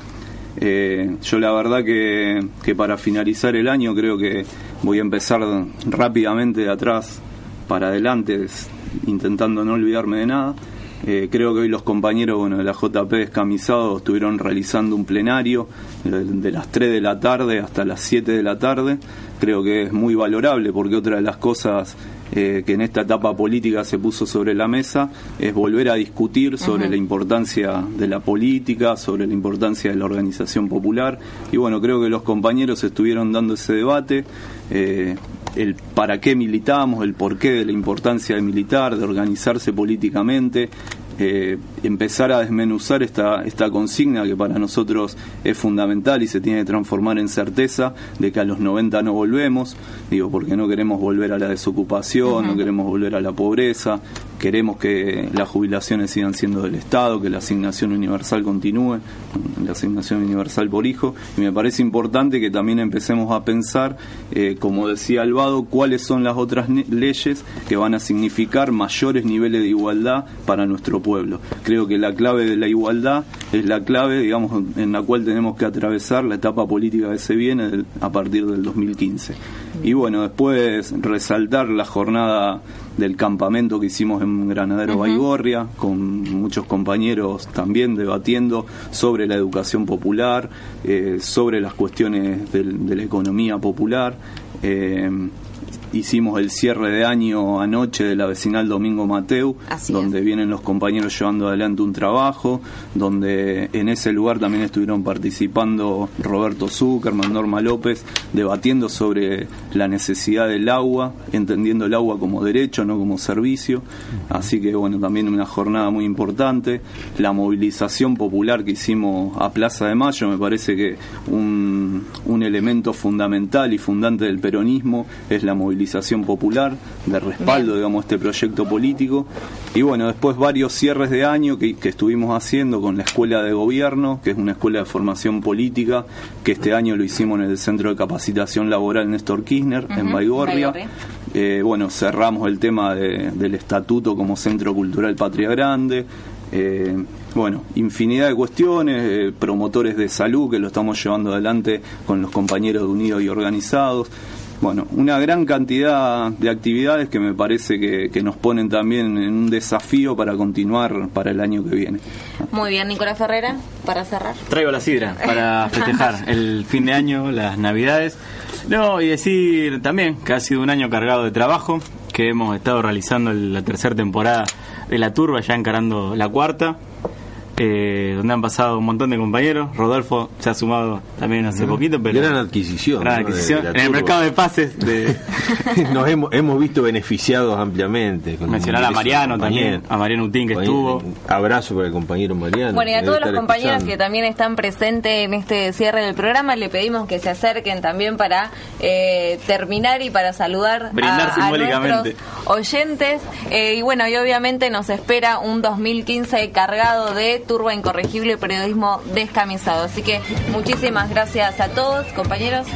Eh, yo la verdad que, que para finalizar el año creo que voy a empezar rápidamente de atrás para adelante, intentando no olvidarme de nada. Eh, creo que hoy los compañeros bueno, de la JP Descamisados estuvieron realizando un plenario de, de las 3 de la tarde hasta las 7 de la tarde. Creo que es muy valorable porque otra de las cosas eh, que en esta etapa política se puso sobre la mesa es volver a discutir sobre la importancia de la política, sobre la importancia de la organización popular. Y bueno, creo que los compañeros estuvieron dando ese debate. eh, el para qué militamos, el porqué de la importancia de militar, de organizarse políticamente, eh, empezar a desmenuzar esta, esta consigna que para nosotros es fundamental y se tiene que transformar en certeza de que a los 90 no volvemos, digo, porque no queremos volver a la desocupación, no queremos volver a la pobreza, queremos que las jubilaciones sigan siendo del Estado, que la asignación universal continúe, la asignación universal por hijo, y me parece importante que también empecemos a pensar, eh, como decía Alvado, cuáles son las otras leyes que van a significar mayores niveles de igualdad para nuestro pueblo. Creo que la clave de la igualdad es la clave, digamos, en la cual tenemos que atravesar la etapa política que se viene a partir del 2015. Y bueno, después resaltar la jornada del campamento que hicimos en Granadero. Baigorria, con muchos compañeros también debatiendo sobre la educación popular, eh, sobre las cuestiones del- de la economía popular. eh, hicimos el cierre de año anoche de la vecinal Domingo Mateu, Así donde vienen los compañeros llevando adelante un trabajo, donde en ese lugar también estuvieron participando Roberto Zuckerman, Norma López, debatiendo sobre la necesidad del agua, entendiendo el agua como derecho, no como servicio. Así que bueno, también una jornada muy importante. La movilización popular que hicimos a Plaza de Mayo, me parece que un, un elemento fundamental y fundante del peronismo es la movilización popular, de respaldo, digamos, a este proyecto político. Y bueno, después varios cierres de año que, que estuvimos haciendo con la Escuela de Gobierno, que es una escuela de formación política, que este año lo hicimos en el Centro de Capacitación Laboral Néstor Kirchner, en Baigorria. Baigorria. Eh, bueno, cerramos el tema de- del estatuto como Centro Cultural Patria Grande. Eh, bueno, infinidad de cuestiones, eh, promotores de salud que lo estamos llevando adelante con los compañeros de Unidos y Organizados. Bueno, una gran cantidad de actividades que me parece que, que nos ponen también en un desafío para continuar para el año que viene. Muy bien, Nicolás Ferrera, para cerrar. Traigo la sidra para [LAUGHS] festejar el fin de año, las navidades. No, y decir también que ha sido un año cargado de trabajo, que hemos estado realizando la tercera temporada de La Turba, ya encarando la cuarta, eh, donde han pasado un montón de compañeros. Rodolfo se ha sumado también hace poquito, pero... Gran adquisición, Gran ¿no? de adquisición. En el mercado de pases de... [LAUGHS] Nos hemos, hemos visto beneficiados ampliamente. con Mencionar a Mariano también, a Mariano Utín que estuvo. Abrazo para el compañero Mariano. Bueno, y a todos los compañeros escuchando. que también están presentes en este cierre del programa, le pedimos que se acerquen también para eh, terminar y para saludar Brindar a, a nuestros oyentes. Eh, y bueno, y obviamente nos espera un 2015 cargado de turba incorregible periodismo descamisado. Así que muchísimas gracias a todos, compañeros.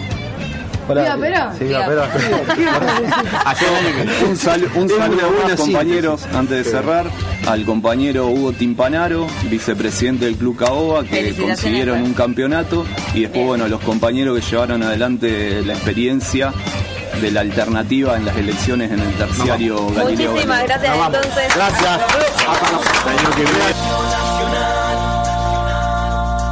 Viva Perón. Sí, Viva pero- [LAUGHS] un saludo, un buena más, compañeros, antes de cerrar, al compañero Hugo Timpanaro, vicepresidente del Club Caoba, que consiguieron Juan. un campeonato, y después, bueno, los compañeros que llevaron adelante la experiencia de la alternativa en las elecciones en el terciario Galileo Muchísimas Galilei. gracias entonces. Gracias.